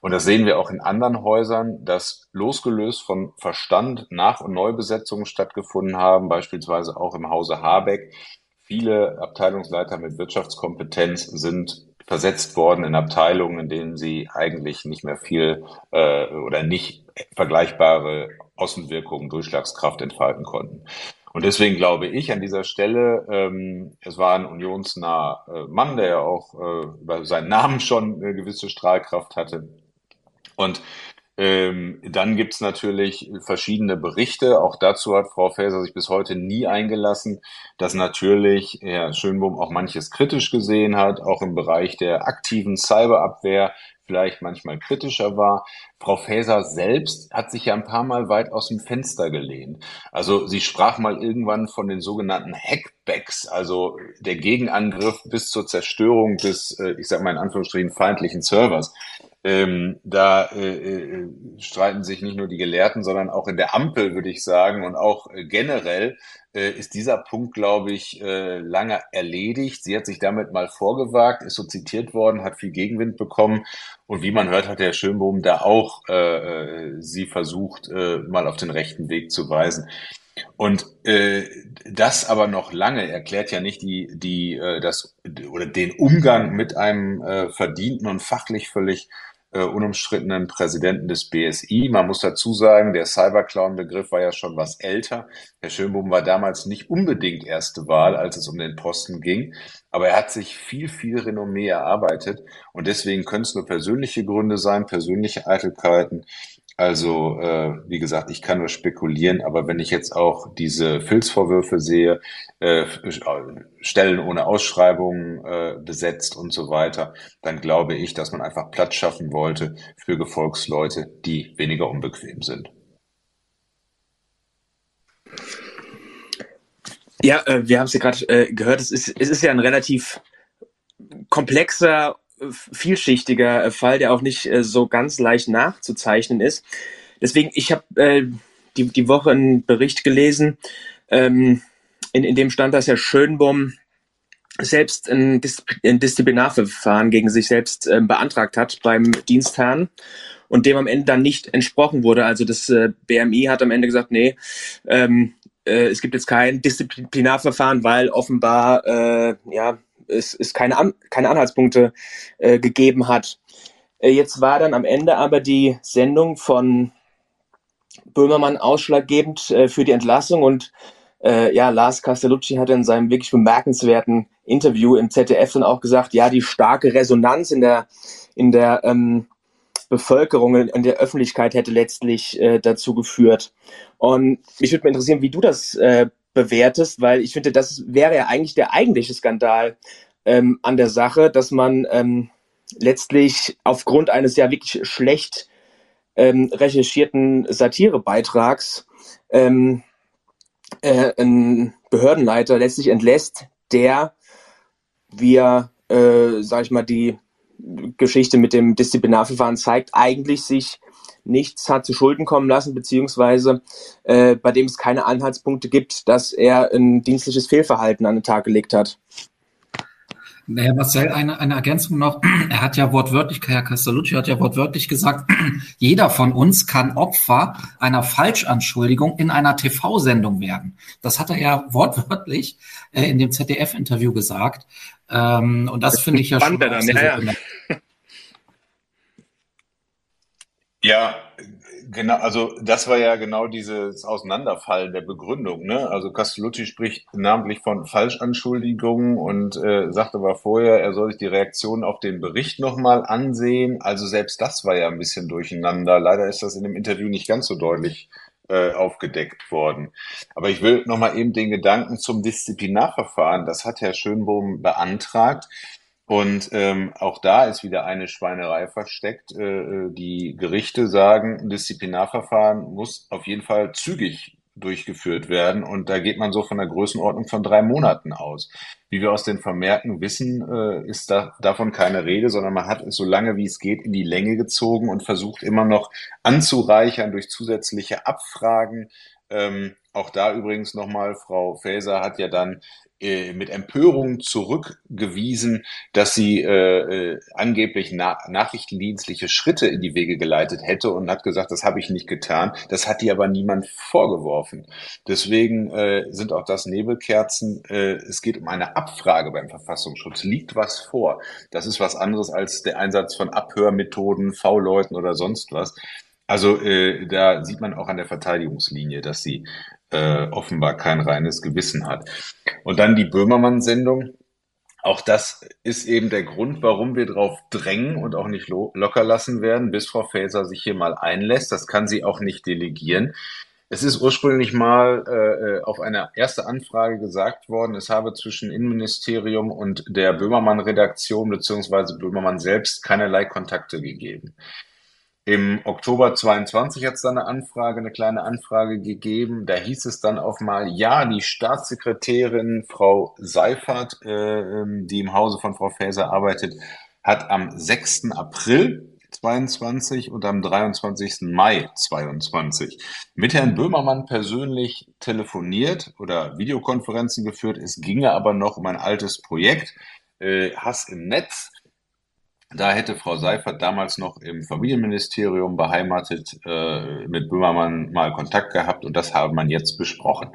D: Und das sehen wir auch in anderen Häusern, dass losgelöst von Verstand Nach- und Neubesetzungen stattgefunden haben, beispielsweise auch im Hause Habeck. Viele Abteilungsleiter mit Wirtschaftskompetenz sind versetzt worden in Abteilungen, in denen sie eigentlich nicht mehr viel äh, oder nicht vergleichbare Außenwirkungen, Durchschlagskraft entfalten konnten. Und deswegen glaube ich an dieser Stelle, ähm, es war ein unionsnaher äh, Mann, der ja auch äh, über seinen Namen schon eine gewisse Strahlkraft hatte. Und ähm, dann gibt's natürlich verschiedene Berichte. Auch dazu hat Frau Faeser sich bis heute nie eingelassen, dass natürlich Herr Schönbohm auch manches kritisch gesehen hat, auch im Bereich der aktiven Cyberabwehr vielleicht manchmal kritischer war. Frau Faeser selbst hat sich ja ein paar Mal weit aus dem Fenster gelehnt. Also sie sprach mal irgendwann von den sogenannten Hackbacks, also der Gegenangriff bis zur Zerstörung des, äh, ich sag mal in Anführungsstrichen, feindlichen Servers. Ähm, da äh, äh, streiten sich nicht nur die Gelehrten, sondern auch in der Ampel, würde ich sagen, und auch äh, generell äh, ist dieser Punkt, glaube ich, äh, lange erledigt. Sie hat sich damit mal vorgewagt, ist so zitiert worden, hat viel Gegenwind bekommen. Und wie man hört, hat Herr Schönbohm da auch äh, sie versucht, mal auf den rechten Weg zu weisen. Und äh, das aber noch lange erklärt ja nicht die, die, äh, das oder den Umgang mit einem äh, verdienten und fachlich völlig äh, unumstrittenen Präsidenten des BSI. Man muss dazu sagen, der Cyberclown-Begriff war ja schon was älter. Herr Schönbohm war damals nicht unbedingt erste Wahl, als es um den Posten ging, aber er hat sich viel, viel Renommee erarbeitet und deswegen können es nur persönliche Gründe sein, persönliche Eitelkeiten. Also, äh, wie gesagt, ich kann nur spekulieren, aber wenn ich jetzt auch diese Filzvorwürfe sehe, äh, Stellen ohne Ausschreibung äh, besetzt und so weiter, dann glaube ich, dass man einfach Platz schaffen wollte für Gefolgsleute, die weniger unbequem sind.
C: Ja, äh, wir haben es ja gerade äh, gehört, es ist, es ist ja ein relativ komplexer vielschichtiger äh, Fall, der auch nicht äh, so ganz leicht nachzuzeichnen ist. Deswegen, ich habe äh, die, die Woche einen Bericht gelesen, ähm, in, in dem stand, dass Herr Schönbohm selbst ein, Dis ein Disziplinarverfahren gegen sich selbst äh, beantragt hat beim Dienstherrn und dem am Ende dann nicht entsprochen wurde. Also das äh, BMI hat am Ende gesagt, nee, ähm, äh, es gibt jetzt kein Disziplinarverfahren, weil offenbar äh, ja es, es keine, An keine Anhaltspunkte äh, gegeben hat. Äh, jetzt war dann am Ende aber die Sendung von Böhmermann ausschlaggebend äh, für die Entlassung und äh, ja, Lars Castellucci hat in seinem wirklich bemerkenswerten Interview im ZDF dann auch gesagt, ja, die starke Resonanz in der, in der ähm, Bevölkerung, in der Öffentlichkeit hätte letztlich äh, dazu geführt. Und mich würde mal interessieren, wie du das äh, bewertest, weil ich finde, das wäre ja eigentlich der eigentliche Skandal ähm, an der Sache, dass man ähm, letztlich aufgrund eines ja wirklich schlecht ähm, recherchierten Satirebeitrags ähm, äh, einen Behördenleiter letztlich entlässt, der, wie er, äh, sag ich mal, die Geschichte mit dem Disziplinarverfahren zeigt, eigentlich sich nichts hat zu Schulden kommen lassen, beziehungsweise äh, bei dem es keine Anhaltspunkte gibt, dass er ein dienstliches Fehlverhalten an den Tag gelegt hat.
F: Naja, Marcel, eine, eine Ergänzung noch. Er hat ja wortwörtlich, Herr Castellucci hat ja wortwörtlich gesagt, jeder von uns kann Opfer einer Falschanschuldigung in einer TV-Sendung werden. Das hat er ja wortwörtlich äh, in dem ZDF-Interview gesagt. Ähm, und das finde ich ja schon. Dann, ja, ja.
D: Ja, genau, also das war ja genau dieses Auseinanderfallen der Begründung. Ne? Also Castellucci spricht namentlich von Falschanschuldigungen und äh, sagte aber vorher, er soll sich die Reaktion auf den Bericht nochmal ansehen. Also selbst das war ja ein bisschen durcheinander. Leider ist das in dem Interview nicht ganz so deutlich äh, aufgedeckt worden. Aber ich will nochmal eben den Gedanken zum Disziplinarverfahren, das hat Herr Schönbohm beantragt. Und ähm, auch da ist wieder eine Schweinerei versteckt. Äh, äh, die Gerichte sagen, ein Disziplinarverfahren muss auf jeden Fall zügig durchgeführt werden. Und da geht man so von der Größenordnung von drei Monaten aus. Wie wir aus den Vermerken wissen, äh, ist da, davon keine Rede, sondern man hat es so lange wie es geht in die Länge gezogen und versucht immer noch anzureichern durch zusätzliche Abfragen, ähm, auch da übrigens nochmal, Frau Faeser hat ja dann äh, mit Empörung zurückgewiesen, dass sie äh, äh, angeblich na nachrichtendienstliche Schritte in die Wege geleitet hätte und hat gesagt, das habe ich nicht getan. Das hat ihr aber niemand vorgeworfen. Deswegen äh, sind auch das Nebelkerzen. Äh, es geht um eine Abfrage beim Verfassungsschutz. Liegt was vor? Das ist was anderes als der Einsatz von Abhörmethoden, V-Leuten oder sonst was. Also äh, da sieht man auch an der Verteidigungslinie, dass sie äh, offenbar kein reines Gewissen hat. Und dann die Böhmermann-Sendung. Auch das ist eben der Grund, warum wir darauf drängen und auch nicht lo locker lassen werden, bis Frau Faeser sich hier mal einlässt. Das kann sie auch nicht delegieren. Es ist ursprünglich mal äh, auf eine erste Anfrage gesagt worden, es habe zwischen Innenministerium und der Böhmermann-Redaktion beziehungsweise Böhmermann selbst keinerlei Kontakte gegeben. Im Oktober 22 hat es dann eine Anfrage, eine kleine Anfrage gegeben. Da hieß es dann auch mal, ja, die Staatssekretärin Frau Seifert, äh, ähm, die im Hause von Frau Faeser arbeitet, hat am 6. April 22 und am 23. Mai 22 mit Herrn Böhmermann persönlich telefoniert oder Videokonferenzen geführt. Es ginge aber noch um ein altes Projekt, äh, Hass im Netz. Da hätte Frau Seifert damals noch im Familienministerium beheimatet äh, mit Böhmermann mal Kontakt gehabt und das habe man jetzt besprochen.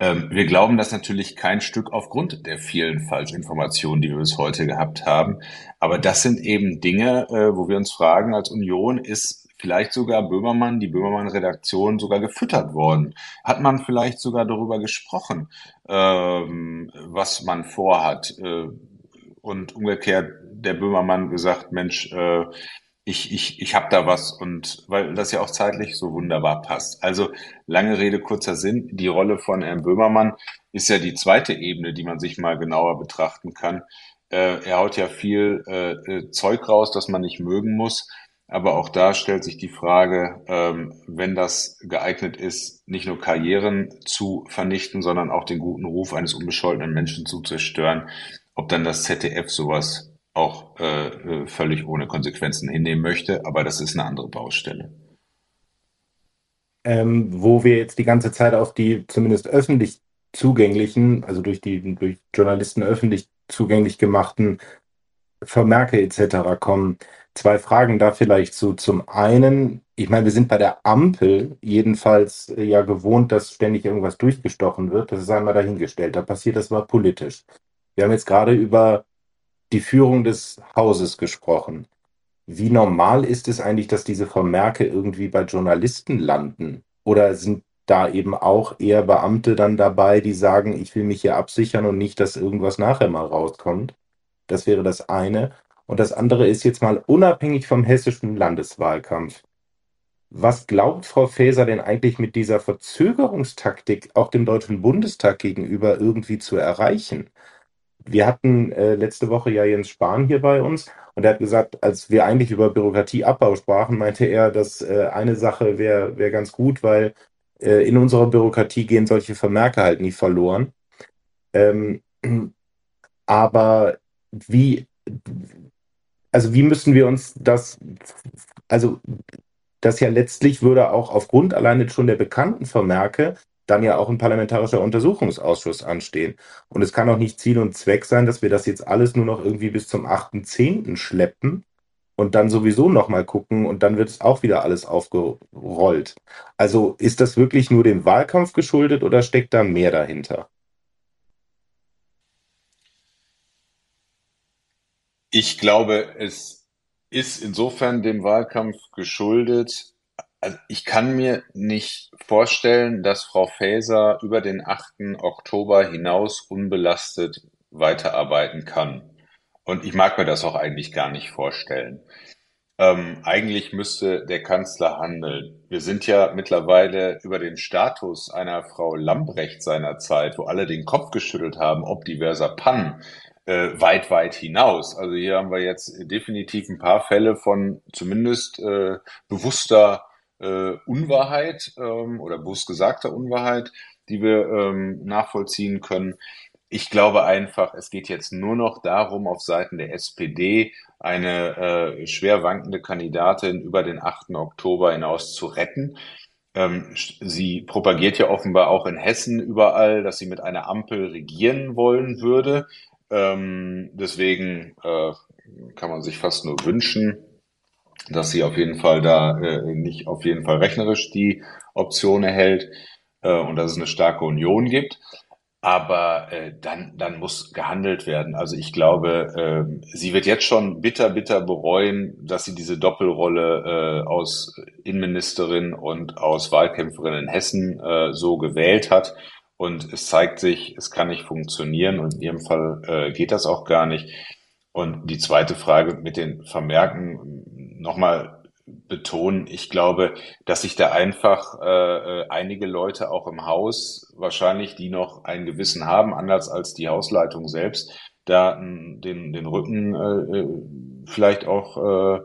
D: Ähm, wir glauben das natürlich kein Stück aufgrund der vielen Falschinformationen, die wir bis heute gehabt haben. Aber das sind eben Dinge, äh, wo wir uns fragen, als Union ist vielleicht sogar Böhmermann, die Böhmermann-Redaktion sogar gefüttert worden? Hat man vielleicht sogar darüber gesprochen, ähm, was man vorhat? Äh, und umgekehrt der Böhmermann gesagt, Mensch, äh, ich, ich, ich habe da was und weil das ja auch zeitlich so wunderbar passt. Also lange Rede, kurzer Sinn, die Rolle von Herrn Böhmermann ist ja die zweite Ebene, die man sich mal genauer betrachten kann. Äh, er haut ja viel äh, äh Zeug raus, das man nicht mögen muss. Aber auch da stellt sich die Frage, ähm, wenn das geeignet ist, nicht nur Karrieren zu vernichten, sondern auch den guten Ruf eines unbescholtenen Menschen zu zerstören, ob dann das ZDF sowas auch äh, äh, völlig ohne Konsequenzen hinnehmen möchte, aber das ist eine andere Baustelle.
A: Ähm, wo wir jetzt die ganze Zeit auf die zumindest öffentlich zugänglichen, also durch die durch Journalisten öffentlich zugänglich gemachten Vermerke etc. kommen. Zwei Fragen da vielleicht zu. Zum einen, ich meine, wir sind bei der Ampel jedenfalls äh, ja gewohnt, dass ständig irgendwas durchgestochen wird. Das ist einmal dahingestellt. Da passiert das mal politisch. Wir haben jetzt gerade über die Führung des Hauses gesprochen. Wie normal ist es eigentlich, dass diese Vermerke irgendwie bei Journalisten landen? Oder sind da eben auch eher Beamte dann dabei, die sagen, ich will mich hier absichern und nicht, dass irgendwas nachher mal rauskommt? Das wäre das eine. Und das andere ist jetzt mal unabhängig vom hessischen Landeswahlkampf. Was glaubt Frau Faeser denn eigentlich mit dieser Verzögerungstaktik auch dem Deutschen Bundestag gegenüber irgendwie zu erreichen? Wir hatten äh, letzte Woche ja Jens Spahn hier bei uns und er hat gesagt, als wir eigentlich über Bürokratieabbau sprachen, meinte er, dass äh, eine Sache wäre wär ganz gut, weil äh, in unserer Bürokratie gehen solche Vermerke halt nie verloren. Ähm, aber wie, also wie müssen wir uns das, also das ja letztlich würde auch aufgrund alleine schon der bekannten Vermerke dann ja auch ein parlamentarischer Untersuchungsausschuss anstehen. Und es kann auch nicht Ziel und Zweck sein, dass wir das jetzt alles nur noch irgendwie bis zum 8.10. schleppen und dann sowieso nochmal gucken und dann wird es auch wieder alles aufgerollt. Also ist das wirklich nur dem Wahlkampf geschuldet oder steckt da mehr dahinter?
D: Ich glaube, es ist insofern dem Wahlkampf geschuldet, also ich kann mir nicht vorstellen, dass Frau Faeser über den 8. Oktober hinaus unbelastet weiterarbeiten kann. Und ich mag mir das auch eigentlich gar nicht vorstellen. Ähm, eigentlich müsste der Kanzler handeln. Wir sind ja mittlerweile über den Status einer Frau Lambrecht seiner Zeit, wo alle den Kopf geschüttelt haben, ob diverser Pannen, äh, weit, weit hinaus. Also hier haben wir jetzt definitiv ein paar Fälle von zumindest äh, bewusster äh, Unwahrheit ähm, oder bewusst gesagter Unwahrheit, die wir ähm, nachvollziehen können. Ich glaube einfach, es geht jetzt nur noch darum, auf Seiten der SPD eine äh, schwer wankende Kandidatin über den 8. Oktober hinaus zu retten. Ähm, sie propagiert ja offenbar auch in Hessen überall, dass sie mit einer Ampel regieren wollen würde. Ähm, deswegen äh, kann man sich fast nur wünschen, dass sie auf jeden Fall da äh, nicht auf jeden Fall rechnerisch die Option erhält äh, und dass es eine starke Union gibt. Aber äh, dann, dann muss gehandelt werden. Also ich glaube, äh, sie wird jetzt schon bitter, bitter bereuen, dass sie diese Doppelrolle äh, aus Innenministerin und aus Wahlkämpferin in Hessen äh, so gewählt hat. Und es zeigt sich, es kann nicht funktionieren und in ihrem Fall äh, geht das auch gar nicht. Und die zweite Frage mit den Vermerken nochmal betonen. Ich glaube, dass sich da einfach äh, äh, einige Leute auch im Haus, wahrscheinlich die noch ein Gewissen haben, anders als die Hausleitung selbst, da den, den Rücken äh, äh, vielleicht auch äh,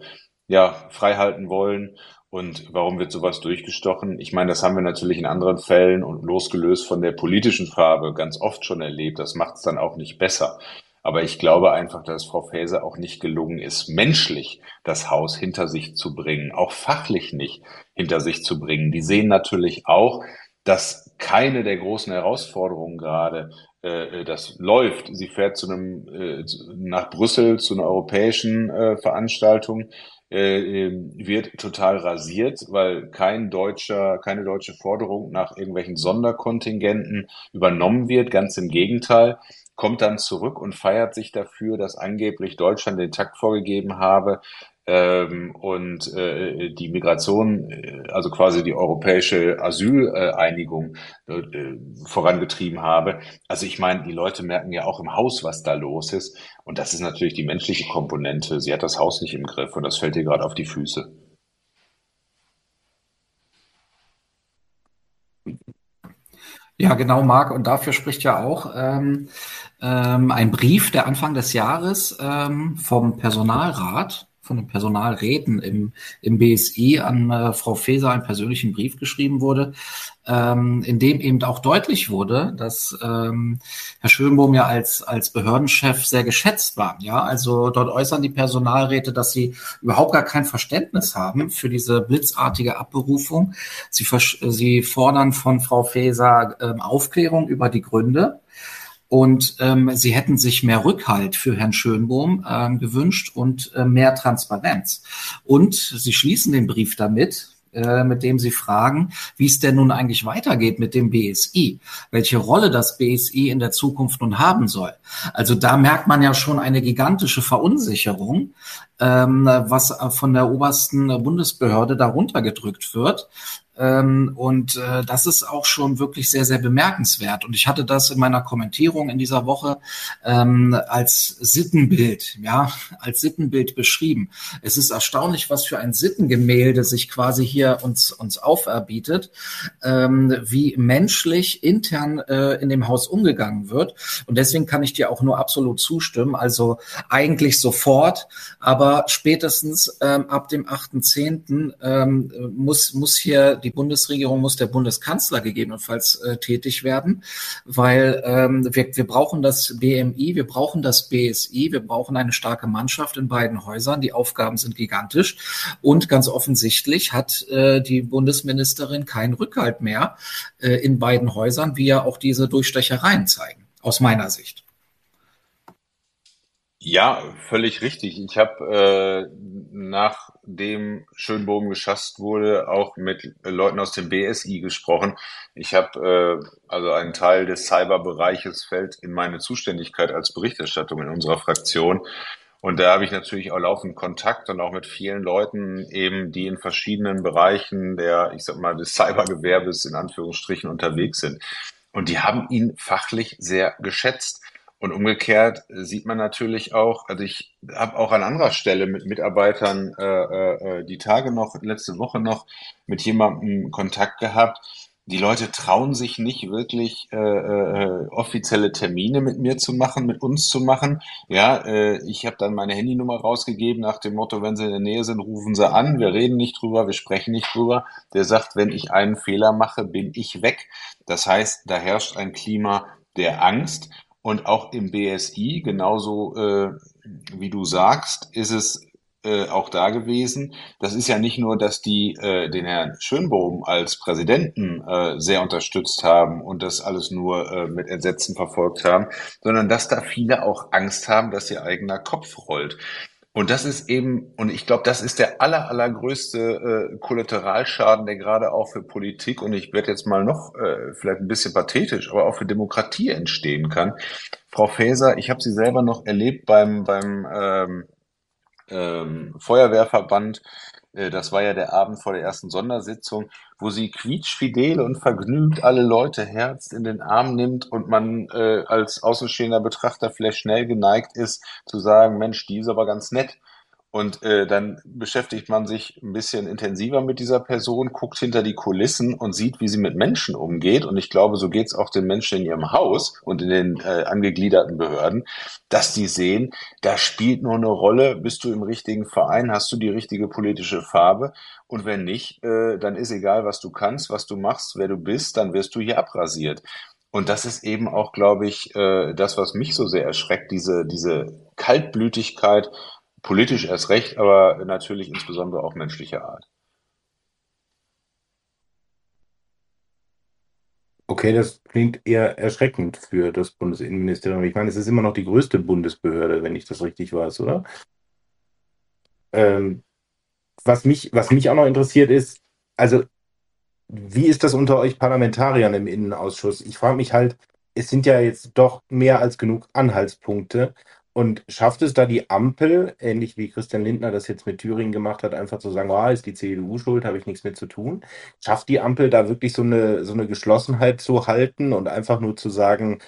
D: ja, frei halten wollen. Und warum wird sowas durchgestochen? Ich meine, das haben wir natürlich in anderen Fällen und losgelöst von der politischen Farbe ganz oft schon erlebt. Das macht es dann auch nicht besser. Aber ich glaube einfach, dass Frau Faeser auch nicht gelungen ist, menschlich das Haus hinter sich zu bringen, auch fachlich nicht hinter sich zu bringen. Die sehen natürlich auch, dass keine der großen Herausforderungen gerade äh, das läuft. Sie fährt zu einem äh, nach Brüssel zu einer europäischen äh, Veranstaltung, äh, wird total rasiert, weil kein deutscher, keine deutsche Forderung nach irgendwelchen Sonderkontingenten übernommen wird. Ganz im Gegenteil kommt dann zurück und feiert sich dafür, dass angeblich Deutschland den Takt vorgegeben habe ähm, und äh, die Migration, äh, also quasi die europäische Asyleinigung äh, vorangetrieben habe. Also ich meine, die Leute merken ja auch im Haus, was da los ist. Und das ist natürlich die menschliche Komponente. Sie hat das Haus nicht im Griff und das fällt ihr gerade auf die Füße.
F: Ja, genau, Marc. Und dafür spricht ja auch ähm, ähm, ein Brief, der Anfang des Jahres ähm, vom Personalrat, von den Personalräten im, im BSI an äh, Frau Faeser einen persönlichen Brief geschrieben wurde, ähm, in dem eben auch deutlich wurde, dass ähm, Herr Schönbohm ja als, als Behördenchef sehr geschätzt war. Ja, also dort äußern die Personalräte, dass sie überhaupt gar kein Verständnis haben für diese blitzartige Abberufung. Sie, sie fordern von Frau Faeser ähm, Aufklärung über die Gründe. Und ähm, sie hätten sich mehr Rückhalt für Herrn Schönbohm ähm, gewünscht und äh, mehr Transparenz. Und sie schließen den Brief damit, äh, mit dem sie fragen, wie es denn nun eigentlich weitergeht mit dem BSI, welche Rolle das BSI in der Zukunft nun haben soll. Also da merkt man ja schon eine gigantische Verunsicherung, ähm, was von der obersten Bundesbehörde darunter gedrückt wird. Ähm, und äh, das ist auch schon wirklich sehr, sehr bemerkenswert. Und ich hatte das in meiner Kommentierung in dieser Woche ähm, als Sittenbild, ja, als Sittenbild beschrieben. Es ist erstaunlich, was für ein Sittengemälde sich quasi hier uns, uns auferbietet, ähm, wie menschlich intern äh, in dem Haus umgegangen wird. Und deswegen kann ich dir auch nur absolut zustimmen. Also eigentlich sofort, aber spätestens ähm, ab dem 8.10. Ähm, muss, muss hier die Bundesregierung muss der Bundeskanzler gegebenenfalls äh, tätig werden, weil ähm, wir, wir brauchen das BMI, wir brauchen das BSI, wir brauchen eine starke Mannschaft in beiden Häusern. Die Aufgaben sind gigantisch und ganz offensichtlich hat äh, die Bundesministerin keinen Rückhalt mehr äh, in beiden Häusern, wie ja auch diese Durchstechereien zeigen, aus meiner Sicht.
D: Ja, völlig richtig. Ich habe äh, nachdem Schönbogen geschasst wurde, auch mit Leuten aus dem BSI gesprochen. Ich habe äh, also einen Teil des Cyberbereiches fällt in meine Zuständigkeit als Berichterstattung in unserer Fraktion. Und da habe ich natürlich auch laufend Kontakt und auch mit vielen Leuten eben, die in verschiedenen Bereichen der, ich sag mal, des Cybergewerbes in Anführungsstrichen unterwegs sind. Und die haben ihn fachlich sehr geschätzt. Und umgekehrt sieht man natürlich auch, also ich habe auch an anderer Stelle mit Mitarbeitern äh, äh, die Tage noch, letzte Woche noch mit jemandem Kontakt gehabt. Die Leute trauen sich nicht wirklich äh, äh, offizielle Termine mit mir zu machen, mit uns zu machen. Ja, äh, ich habe dann meine Handynummer rausgegeben nach dem Motto, wenn Sie in der Nähe sind, rufen Sie an. Wir reden nicht drüber, wir sprechen nicht drüber. Der sagt, wenn ich einen Fehler mache, bin ich weg. Das heißt, da herrscht ein Klima der Angst und auch im BSI, genauso äh, wie du sagst, ist es äh, auch da gewesen. Das ist ja nicht nur, dass die äh, den Herrn Schönbohm als Präsidenten äh, sehr unterstützt haben und das alles nur äh, mit Entsetzen verfolgt haben, sondern dass da viele auch Angst haben, dass ihr eigener Kopf rollt. Und das ist eben, und ich glaube, das ist der aller, allergrößte äh, Kollateralschaden, der gerade auch für Politik, und ich werde jetzt mal noch äh, vielleicht ein bisschen pathetisch, aber auch für Demokratie entstehen kann. Frau Faeser, ich habe Sie selber noch erlebt beim, beim ähm, ähm, Feuerwehrverband. Äh, das war ja der Abend vor der ersten Sondersitzung, wo sie quietschfidel und vergnügt alle Leute herzt in den Arm nimmt und man äh, als außenstehender Betrachter vielleicht schnell geneigt ist zu sagen, Mensch, die ist aber ganz nett. Und äh, dann beschäftigt man sich ein bisschen intensiver mit dieser Person, guckt hinter die Kulissen und sieht, wie sie mit Menschen umgeht. Und ich glaube, so geht es auch den Menschen in ihrem Haus und in den äh, angegliederten Behörden, dass die sehen, da spielt nur eine Rolle, bist du im richtigen Verein, hast du die richtige politische Farbe. Und wenn nicht, äh, dann ist egal, was du kannst, was du machst, wer du bist, dann wirst du hier abrasiert. Und das ist eben auch, glaube ich, äh, das, was mich so sehr erschreckt, diese, diese Kaltblütigkeit politisch erst recht, aber natürlich insbesondere auch menschlicher Art.
A: Okay, das klingt eher erschreckend für das Bundesinnenministerium. Ich meine, es ist immer noch die größte Bundesbehörde, wenn ich das richtig weiß, oder? Ähm, was mich, was mich auch noch interessiert ist, also wie ist das unter euch Parlamentariern im Innenausschuss? Ich frage mich halt, es sind ja jetzt doch mehr als genug Anhaltspunkte. Und schafft es da die Ampel, ähnlich wie Christian Lindner das jetzt mit Thüringen gemacht hat, einfach zu sagen, ah, ist die CDU schuld, habe ich nichts mit zu tun? Schafft die Ampel da wirklich so eine, so eine Geschlossenheit zu halten und einfach nur zu sagen,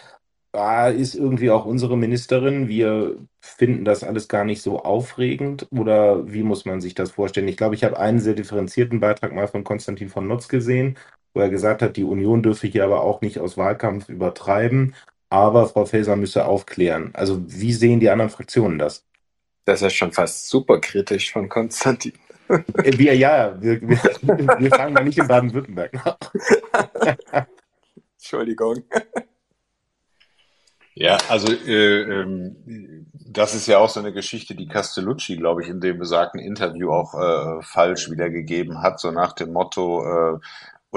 A: ah, ist irgendwie auch unsere Ministerin, wir finden das alles gar nicht so aufregend? Oder wie muss man sich das vorstellen? Ich glaube, ich habe einen sehr differenzierten Beitrag mal von Konstantin von Notz gesehen, wo er gesagt hat, die Union dürfe hier aber auch nicht aus Wahlkampf übertreiben aber Frau Faeser müsse aufklären. Also wie sehen die anderen Fraktionen das?
B: Das ist schon fast super kritisch von Konstantin.
A: Äh, wir, ja, wir, wir, wir fragen mal nicht in Baden-Württemberg nach.
B: Entschuldigung.
D: Ja, also äh, ähm, das ist ja auch so eine Geschichte, die Castellucci, glaube ich, in dem besagten Interview auch äh, falsch wiedergegeben hat, so nach dem Motto, äh,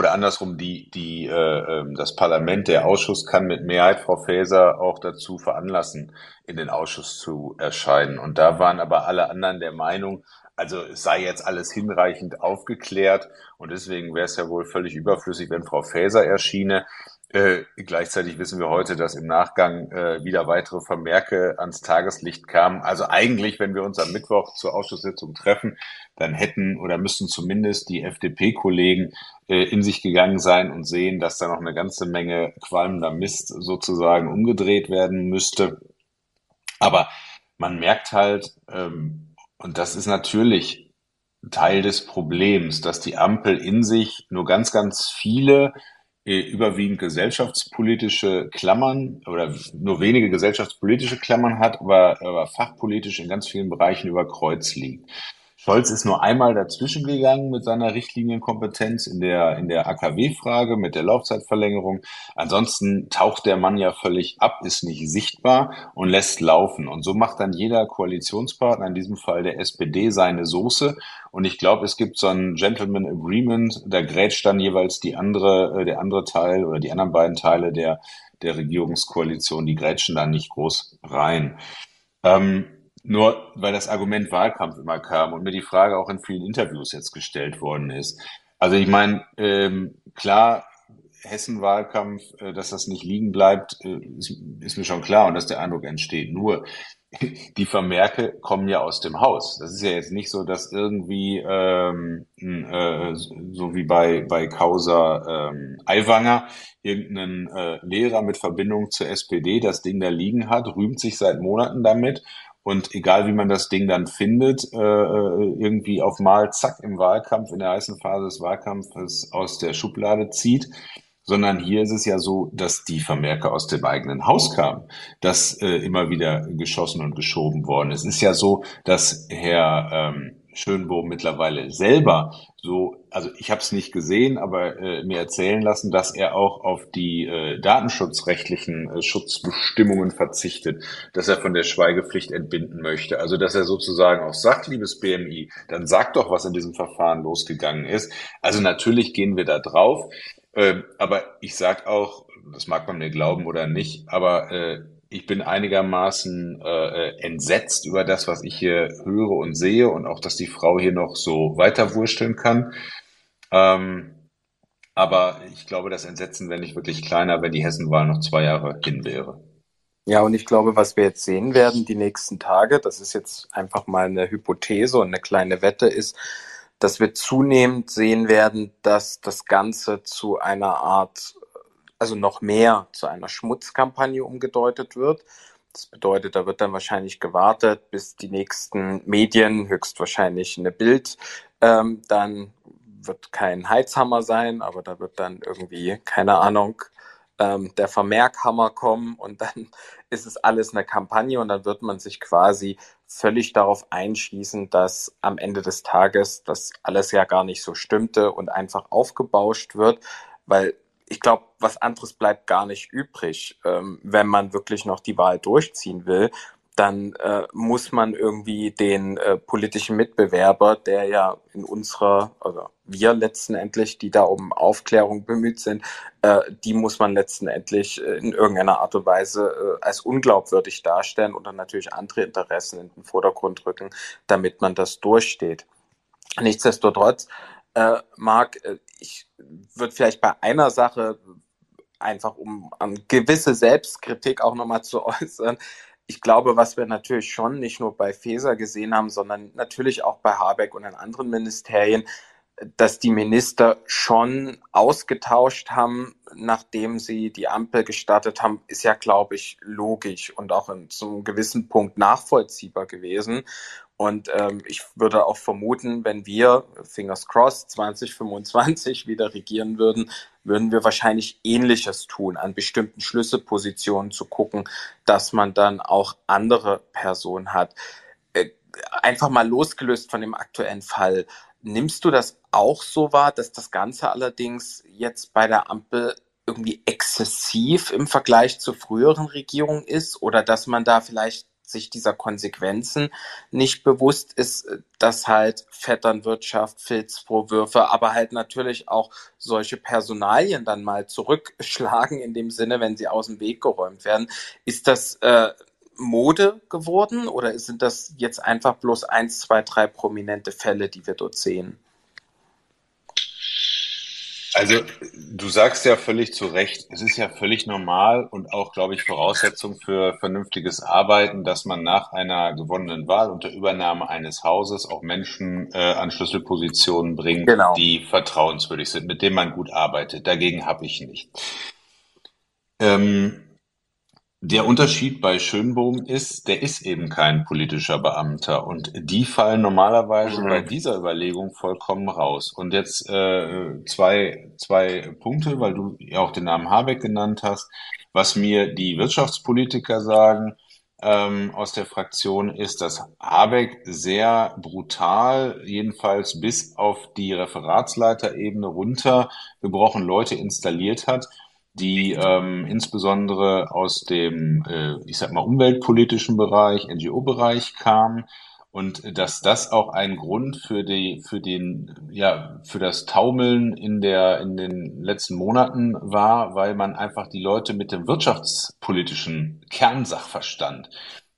D: oder andersrum, die, die, äh, ähm, das Parlament, der Ausschuss kann mit Mehrheit Frau Faeser auch dazu veranlassen, in den Ausschuss zu erscheinen. Und da waren aber alle anderen der Meinung, also es sei jetzt alles hinreichend aufgeklärt und deswegen wäre es ja wohl völlig überflüssig, wenn Frau Faeser erschiene. Äh, gleichzeitig wissen wir heute, dass im Nachgang äh, wieder weitere Vermerke ans Tageslicht kamen. Also eigentlich, wenn wir uns am Mittwoch zur Ausschusssitzung treffen, dann hätten oder müssten zumindest die FDP-Kollegen äh, in sich gegangen sein und sehen, dass da noch eine ganze Menge qualmender Mist sozusagen umgedreht werden müsste. Aber man merkt halt, ähm, und das ist natürlich Teil des Problems, dass die Ampel in sich nur ganz, ganz viele überwiegend gesellschaftspolitische Klammern oder nur wenige gesellschaftspolitische Klammern hat, aber, aber fachpolitisch in ganz vielen Bereichen über Kreuz liegt. Scholz ist nur einmal dazwischen gegangen mit seiner Richtlinienkompetenz in der, in der AKW-Frage, mit der Laufzeitverlängerung. Ansonsten taucht der Mann ja völlig ab, ist nicht sichtbar und lässt laufen. Und so macht dann jeder Koalitionspartner, in diesem Fall der SPD, seine Soße. Und ich glaube, es gibt so ein Gentleman Agreement, da grätscht dann jeweils die andere, äh, der andere Teil oder die anderen beiden Teile der, der Regierungskoalition, die grätschen da nicht groß rein. Ähm, nur weil das Argument Wahlkampf immer kam und mir die Frage auch in vielen Interviews jetzt gestellt worden ist. Also ich meine, ähm, klar, Hessen-Wahlkampf, äh, dass das nicht liegen bleibt, äh, ist, ist, mir schon klar und dass der Eindruck entsteht. Nur die Vermerke kommen ja aus dem Haus. Das ist ja jetzt nicht so, dass irgendwie ähm, äh, so wie bei bei Causa ähm, Aiwanger irgendein äh, Lehrer mit Verbindung zur SPD das Ding da liegen hat, rühmt sich seit Monaten damit und egal wie man das Ding dann findet, äh, äh, irgendwie auf Mal zack im Wahlkampf, in der heißen Phase des Wahlkampfes aus der Schublade zieht, sondern hier ist es ja so, dass die Vermerke aus dem eigenen Haus kamen, dass äh, immer wieder geschossen und geschoben worden ist. Es ist ja so, dass Herr ähm, Schönbohm mittlerweile selber so, also ich habe es nicht gesehen, aber äh, mir erzählen lassen, dass er auch auf die äh, datenschutzrechtlichen äh, Schutzbestimmungen verzichtet, dass er von der Schweigepflicht entbinden möchte. Also dass er sozusagen auch sagt, liebes BMI, dann sagt doch, was in diesem Verfahren losgegangen ist. Also natürlich gehen wir da drauf, äh, aber ich sag auch, das mag man mir glauben oder nicht, aber äh, ich bin einigermaßen äh, äh, entsetzt über das, was ich hier höre und sehe und auch, dass die Frau hier noch so weiterwursteln kann. Ähm, aber ich glaube, das Entsetzen wäre nicht wirklich kleiner, wenn die Hessenwahl noch zwei Jahre hin wäre.
B: Ja, und ich glaube, was wir jetzt sehen werden die nächsten Tage, das ist jetzt einfach mal eine Hypothese und eine kleine Wette, ist, dass wir zunehmend sehen werden, dass das Ganze zu einer Art also noch mehr zu einer Schmutzkampagne umgedeutet wird. Das bedeutet, da wird dann wahrscheinlich gewartet, bis die nächsten Medien, höchstwahrscheinlich eine Bild, ähm, dann wird kein Heizhammer sein, aber da wird dann irgendwie, keine Ahnung, ähm, der Vermerkhammer kommen und dann ist es alles eine Kampagne und dann wird man sich quasi völlig darauf einschließen, dass am Ende des Tages das alles ja gar nicht so stimmte und einfach aufgebauscht wird, weil ich glaube, was anderes bleibt gar nicht übrig. Ähm, wenn man wirklich noch die Wahl durchziehen will, dann äh, muss man irgendwie den äh, politischen Mitbewerber, der ja in unserer, also wir letztendlich, die da um Aufklärung bemüht sind, äh, die muss man letztendlich äh, in irgendeiner Art und Weise äh, als unglaubwürdig darstellen und dann natürlich andere Interessen in den Vordergrund rücken, damit man das durchsteht. Nichtsdestotrotz äh, Marc, äh, ich würde vielleicht bei einer Sache einfach um an gewisse Selbstkritik auch nochmal zu äußern. Ich glaube, was wir natürlich schon nicht nur bei Feser gesehen haben, sondern natürlich auch bei Habeck und in anderen Ministerien, dass die Minister schon ausgetauscht haben, nachdem sie die Ampel gestartet haben, ist ja, glaube ich, logisch und auch in, zu einem gewissen Punkt nachvollziehbar gewesen. Und ähm, ich würde auch vermuten, wenn wir, fingers crossed, 2025 wieder regieren würden, würden wir wahrscheinlich Ähnliches tun, an bestimmten Schlüsselpositionen zu gucken, dass man dann auch andere Personen hat. Äh, einfach mal losgelöst von dem aktuellen Fall. Nimmst du das auch so wahr, dass das Ganze allerdings jetzt bei der Ampel irgendwie exzessiv im Vergleich zur früheren Regierung ist oder dass man da vielleicht sich dieser Konsequenzen nicht bewusst ist, dass halt Vetternwirtschaft, Filzvorwürfe, aber halt natürlich auch solche Personalien dann mal zurückschlagen in dem Sinne, wenn sie aus dem Weg geräumt werden. Ist das äh, Mode geworden oder sind das jetzt einfach bloß eins, zwei, drei prominente Fälle, die wir dort sehen?
D: Also du sagst ja völlig zu Recht, es ist ja völlig normal und auch, glaube ich, Voraussetzung für vernünftiges Arbeiten, dass man nach einer gewonnenen Wahl unter Übernahme eines Hauses auch Menschen äh, an Schlüsselpositionen bringt, genau. die vertrauenswürdig sind, mit denen man gut arbeitet. Dagegen habe ich nicht. Ähm, der Unterschied bei Schönbohm ist, der ist eben kein politischer Beamter und die fallen normalerweise mhm. bei dieser Überlegung vollkommen raus. Und jetzt äh, zwei, zwei Punkte, weil du ja auch den Namen Habeck genannt hast. Was mir die Wirtschaftspolitiker sagen ähm, aus der Fraktion ist, dass Habeck sehr brutal, jedenfalls bis auf die Referatsleiterebene runtergebrochen Leute installiert hat die ähm, insbesondere aus dem, äh, ich sag mal, umweltpolitischen Bereich, NGO-Bereich kamen und dass das auch ein Grund für die, für den, ja, für das Taumeln in der, in den letzten Monaten war, weil man einfach die Leute mit dem wirtschaftspolitischen Kernsachverstand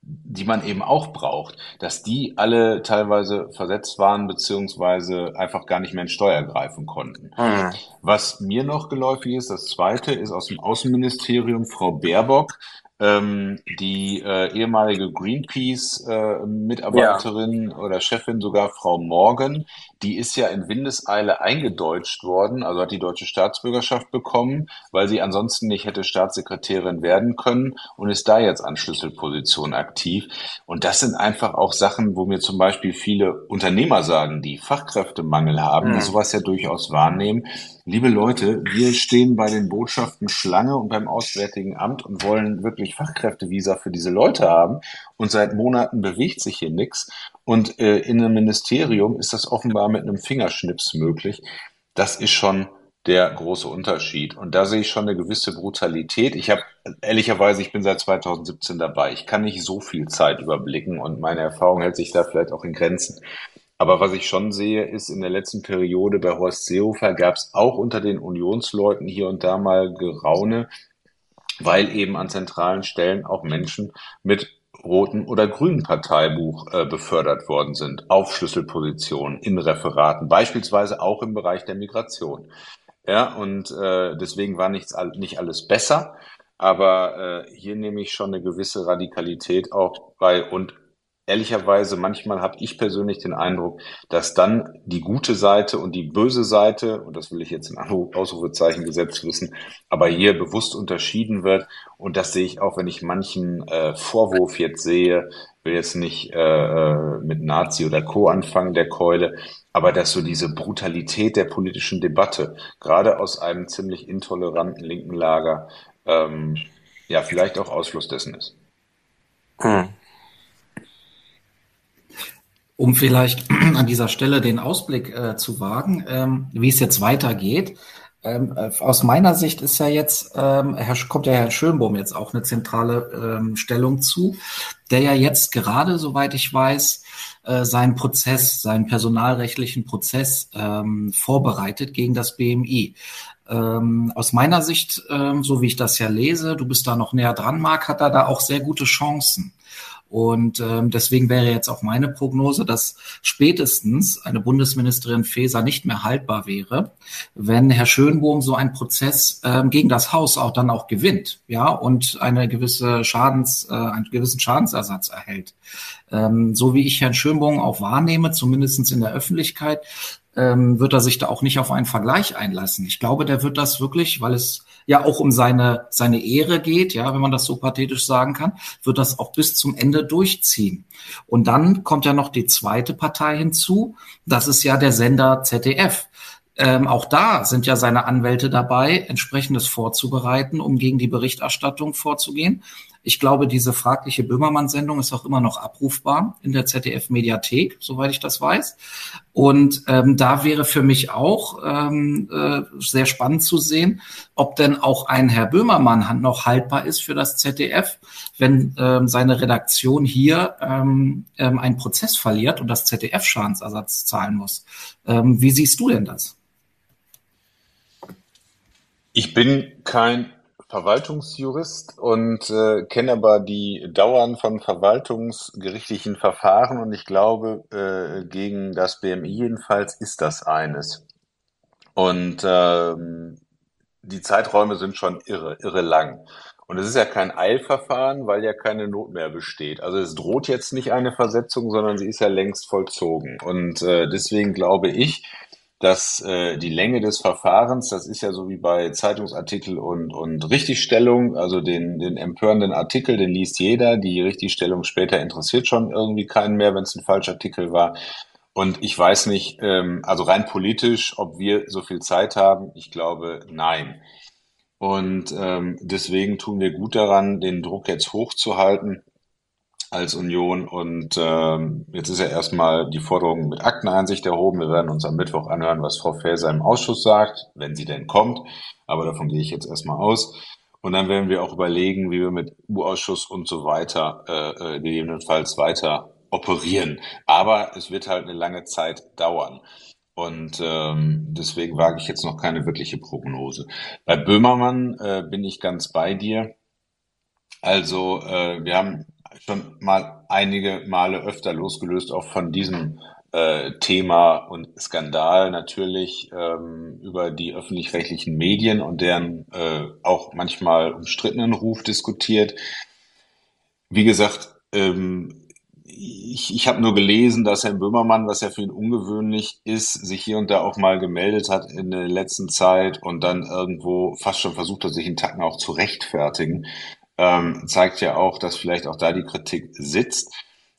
D: die man eben auch braucht, dass die alle teilweise versetzt waren beziehungsweise einfach gar nicht mehr in Steuer greifen konnten. Mhm. Was mir noch geläufig ist, das zweite ist aus dem Außenministerium Frau Baerbock, ähm, die äh, ehemalige Greenpeace-Mitarbeiterin äh, ja. oder Chefin, sogar Frau Morgan, die ist ja in Windeseile eingedeutscht worden, also hat die deutsche Staatsbürgerschaft bekommen, weil sie ansonsten nicht hätte Staatssekretärin werden können und ist da jetzt an Schlüsselpositionen aktiv. Und das sind einfach auch Sachen, wo mir zum Beispiel viele Unternehmer sagen, die Fachkräftemangel haben, mhm. die sowas ja durchaus wahrnehmen. Liebe Leute, wir stehen bei den Botschaften Schlange und beim Auswärtigen Amt und wollen wirklich wirklich Fachkräftevisa für diese Leute haben. Und seit Monaten bewegt sich hier nichts. Und äh, in einem Ministerium ist das offenbar mit einem Fingerschnips möglich. Das ist schon der große Unterschied. Und da sehe ich schon eine gewisse Brutalität. Ich habe ehrlicherweise, ich bin seit 2017 dabei. Ich kann nicht so viel Zeit überblicken und meine Erfahrung hält sich da vielleicht auch in Grenzen. Aber was ich schon sehe, ist in der letzten Periode bei Horst Seehofer gab es auch unter den Unionsleuten hier und da mal Geraune, weil eben an zentralen Stellen auch Menschen mit roten oder grünen Parteibuch äh, befördert worden sind, auf Schlüsselpositionen in Referaten, beispielsweise auch im Bereich der Migration. Ja, und äh, deswegen war nichts, nicht alles besser, aber äh, hier nehme ich schon eine gewisse Radikalität auch bei und ehrlicherweise, manchmal habe ich persönlich den Eindruck, dass dann die gute Seite und die böse Seite, und das will ich jetzt in Ausrufezeichen gesetzt wissen, aber hier bewusst unterschieden wird. Und das sehe ich auch, wenn ich manchen äh, Vorwurf jetzt sehe, will jetzt nicht äh, äh mit Nazi oder Co. anfangen, der Keule, aber dass so diese Brutalität der politischen Debatte, gerade aus einem ziemlich intoleranten linken Lager, ähm, ja, vielleicht auch Ausfluss dessen ist. Hm.
F: Um vielleicht an dieser Stelle den Ausblick äh, zu wagen, ähm, wie es jetzt weitergeht. Ähm, äh, aus meiner Sicht ist ja jetzt, ähm, kommt ja Herr Schönbohm jetzt auch eine zentrale ähm, Stellung zu, der ja jetzt gerade, soweit ich weiß, äh, seinen Prozess, seinen personalrechtlichen Prozess ähm, vorbereitet gegen das BMI. Ähm, aus meiner Sicht, ähm, so wie ich das ja lese, du bist da noch näher dran, Marc, hat er da auch sehr gute Chancen. Und ähm, deswegen wäre jetzt auch meine Prognose, dass spätestens eine Bundesministerin Faeser nicht mehr haltbar wäre, wenn Herr Schönbohm so einen Prozess ähm, gegen das Haus auch dann auch gewinnt, ja, und eine gewisse Schadens, äh, einen gewissen Schadensersatz erhält. Ähm, so wie ich Herrn Schönbohm auch wahrnehme, zumindestens in der Öffentlichkeit, ähm, wird er sich da auch nicht auf einen Vergleich einlassen. Ich glaube, der wird das wirklich, weil es ja auch um seine, seine Ehre geht, ja, wenn man das so pathetisch sagen kann, wird das auch bis zum Ende durchziehen. Und dann kommt ja noch die zweite Partei hinzu, das ist ja der Sender ZDF. Ähm, auch da sind ja seine Anwälte dabei, entsprechendes vorzubereiten, um gegen die Berichterstattung vorzugehen. Ich glaube, diese fragliche Böhmermann-Sendung ist auch immer noch abrufbar in der ZDF-Mediathek, soweit ich das weiß. Und ähm, da wäre für mich auch ähm, äh, sehr spannend zu sehen, ob denn auch ein Herr Böhmermann noch haltbar ist für das ZDF, wenn ähm, seine Redaktion hier ähm, ähm, einen Prozess verliert und das ZDF Schadensersatz zahlen muss. Ähm, wie siehst du denn das?
D: Ich bin kein Verwaltungsjurist und äh, kenne aber die Dauern von verwaltungsgerichtlichen Verfahren und ich glaube, äh, gegen das BMI jedenfalls ist das eines. Und ähm, die Zeiträume sind schon irre, irre lang. Und es ist ja kein Eilverfahren, weil ja keine Not mehr besteht. Also es droht jetzt nicht eine Versetzung, sondern sie ist ja längst vollzogen. Und äh, deswegen glaube ich, dass äh, die Länge des Verfahrens, das ist ja so wie bei Zeitungsartikel und, und Richtigstellung, also den, den empörenden Artikel, den liest jeder, die Richtigstellung später interessiert schon irgendwie keinen mehr, wenn es ein Falschartikel war. Und ich weiß nicht, ähm, also rein politisch, ob wir so viel Zeit haben, ich glaube, nein. Und ähm, deswegen tun wir gut daran, den Druck jetzt hochzuhalten als Union. Und ähm, jetzt ist ja erstmal die Forderung mit Akteneinsicht erhoben. Wir werden uns am Mittwoch anhören, was Frau Faeser im Ausschuss sagt, wenn sie denn kommt. Aber davon gehe ich jetzt erstmal aus. Und dann werden wir auch überlegen, wie wir mit U-Ausschuss und so weiter äh, äh, gegebenenfalls weiter operieren. Aber es wird halt eine lange Zeit dauern. Und ähm, deswegen wage ich jetzt noch keine wirkliche Prognose. Bei Böhmermann äh, bin ich ganz bei dir. Also äh, wir haben schon mal einige Male öfter losgelöst, auch von diesem äh, Thema und Skandal natürlich ähm, über die öffentlich-rechtlichen Medien und deren äh, auch manchmal umstrittenen Ruf diskutiert. Wie gesagt, ähm, ich, ich habe nur gelesen, dass Herr Böhmermann, was ja für ihn ungewöhnlich ist, sich hier und da auch mal gemeldet hat in der letzten Zeit und dann irgendwo fast schon versucht hat, sich in Tacken auch zu rechtfertigen ähm, zeigt ja auch, dass vielleicht auch da die Kritik sitzt.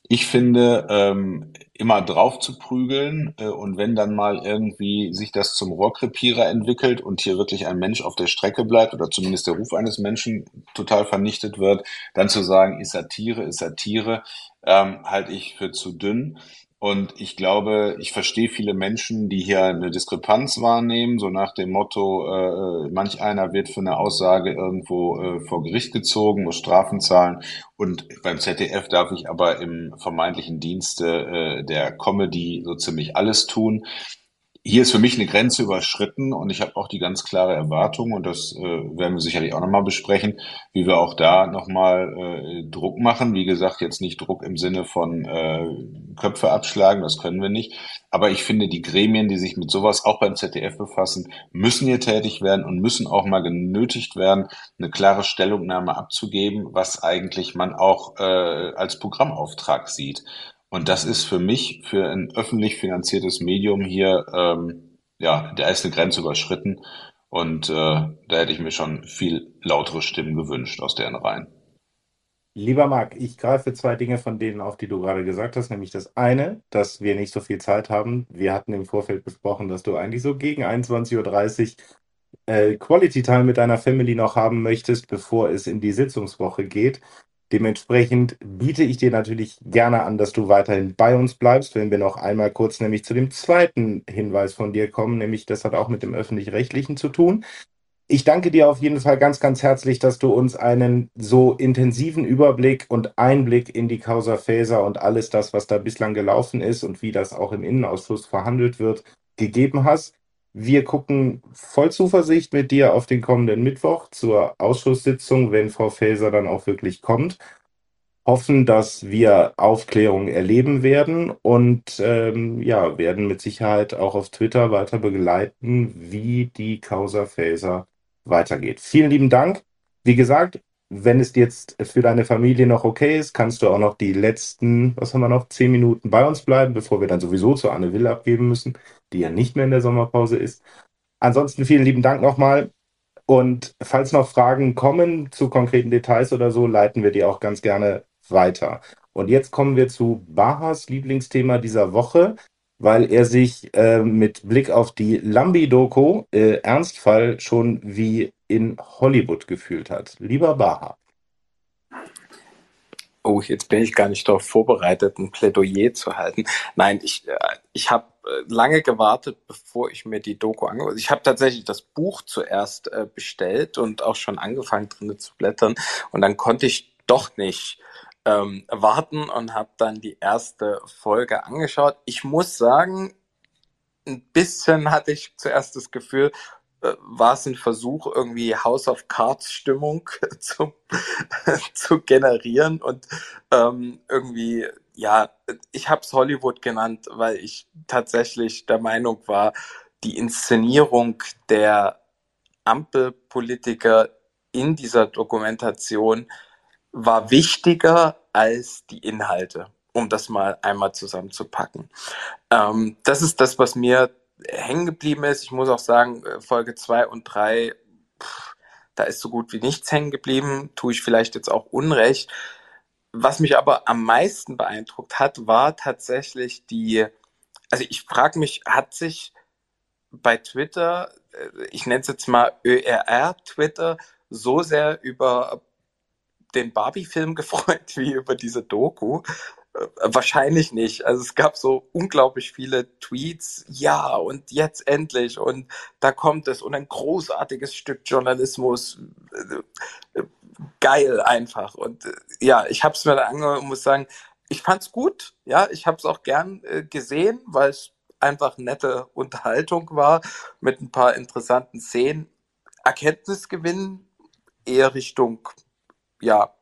D: Ich finde, ähm, immer drauf zu prügeln äh, und wenn dann mal irgendwie sich das zum Rohrkrepierer entwickelt und hier wirklich ein Mensch auf der Strecke bleibt oder zumindest der Ruf eines Menschen total vernichtet wird, dann zu sagen, ist Satire, ist Satire, ähm, halte ich für zu dünn. Und ich glaube, ich verstehe viele Menschen, die hier eine Diskrepanz wahrnehmen, so nach dem Motto, äh, manch einer wird für eine Aussage irgendwo äh, vor Gericht gezogen, muss Strafen zahlen. Und beim ZDF darf ich aber im vermeintlichen Dienste äh, der Comedy so ziemlich alles tun hier ist für mich eine Grenze überschritten und ich habe auch die ganz klare Erwartung und das äh, werden wir sicherlich auch nochmal besprechen, wie wir auch da nochmal äh, Druck machen. Wie gesagt, jetzt nicht Druck im Sinne von äh, Köpfe abschlagen, das können wir nicht. Aber ich finde, die Gremien, die sich mit sowas auch beim ZDF befassen, müssen hier tätig werden und müssen auch mal genötigt werden, eine klare Stellungnahme abzugeben, was eigentlich man auch äh, als Programmauftrag sieht. Und das ist für mich, für ein öffentlich finanziertes Medium hier, ähm, ja, da ist eine Grenze überschritten. Und äh, da hätte ich mir schon viel lautere Stimmen gewünscht aus deren Reihen.
A: Lieber Marc, ich greife zwei Dinge von denen auf, die du gerade gesagt hast, nämlich das eine, dass wir nicht so viel Zeit haben. Wir hatten im Vorfeld besprochen, dass du eigentlich so gegen 21.30 Uhr äh, Quality Time mit deiner Family noch haben möchtest, bevor es in die Sitzungswoche geht. Dementsprechend biete ich dir natürlich gerne an, dass du weiterhin bei uns bleibst, wenn wir noch einmal kurz nämlich zu dem zweiten Hinweis von dir kommen, nämlich das hat auch mit dem öffentlich-rechtlichen zu tun. Ich danke dir auf jeden Fall ganz, ganz herzlich, dass du uns einen so intensiven Überblick und Einblick in die Causa Faser und alles das, was da bislang gelaufen ist und wie das auch im Innenausschuss verhandelt wird, gegeben hast. Wir gucken voll Zuversicht mit dir auf den kommenden Mittwoch zur Ausschusssitzung, wenn Frau Faeser dann auch wirklich kommt. Hoffen, dass wir Aufklärung erleben werden und ähm, ja, werden mit Sicherheit auch auf Twitter weiter begleiten, wie die Causa Faeser weitergeht. Vielen lieben Dank. Wie gesagt, wenn es jetzt für deine Familie noch okay ist, kannst du auch noch die letzten, was haben wir noch, zehn Minuten bei uns bleiben, bevor wir dann sowieso zu Anne Will abgeben müssen die ja nicht mehr in der Sommerpause ist. Ansonsten vielen lieben Dank nochmal. Und falls noch Fragen kommen zu konkreten Details oder so, leiten wir die auch ganz gerne weiter. Und jetzt kommen wir zu Bahas Lieblingsthema dieser Woche, weil er sich äh, mit Blick auf die Lambi-Doku äh, Ernstfall schon wie in Hollywood gefühlt hat. Lieber Baha.
B: Oh, jetzt bin ich gar nicht darauf vorbereitet, ein Plädoyer zu halten. Nein, ich, äh, ich habe äh, lange gewartet, bevor ich mir die Doku angeguckt Ich habe tatsächlich das Buch zuerst äh, bestellt und auch schon angefangen drin zu blättern. Und dann konnte ich doch nicht ähm, warten und habe dann die erste Folge angeschaut. Ich muss sagen, ein bisschen hatte ich zuerst das Gefühl, war es ein Versuch, irgendwie House of Cards Stimmung zu, zu generieren und ähm, irgendwie, ja, ich habe es Hollywood genannt, weil ich tatsächlich der Meinung war, die Inszenierung der Ampelpolitiker in dieser Dokumentation war wichtiger als die Inhalte, um das mal einmal zusammenzupacken. Ähm, das ist das, was mir hängen geblieben ist. Ich muss auch sagen, äh, Folge 2 und 3, da ist so gut wie nichts hängen geblieben, tue ich vielleicht jetzt auch Unrecht. Was mich aber am meisten beeindruckt hat, war tatsächlich die, also ich frage mich, hat sich bei Twitter, äh, ich nenne es jetzt mal ÖRR Twitter, so sehr über den Barbie-Film gefreut wie über diese Doku. Äh, wahrscheinlich nicht. Also es gab so unglaublich viele Tweets, ja, und jetzt endlich, und da kommt es, und ein großartiges Stück Journalismus. Äh, geil einfach. Und äh, ja, ich habe es mir da angehört und muss sagen, ich fand's gut. Ja, ich habe es auch gern äh, gesehen, weil es einfach nette Unterhaltung war mit ein paar interessanten Szenen. Erkenntnisgewinn eher Richtung ja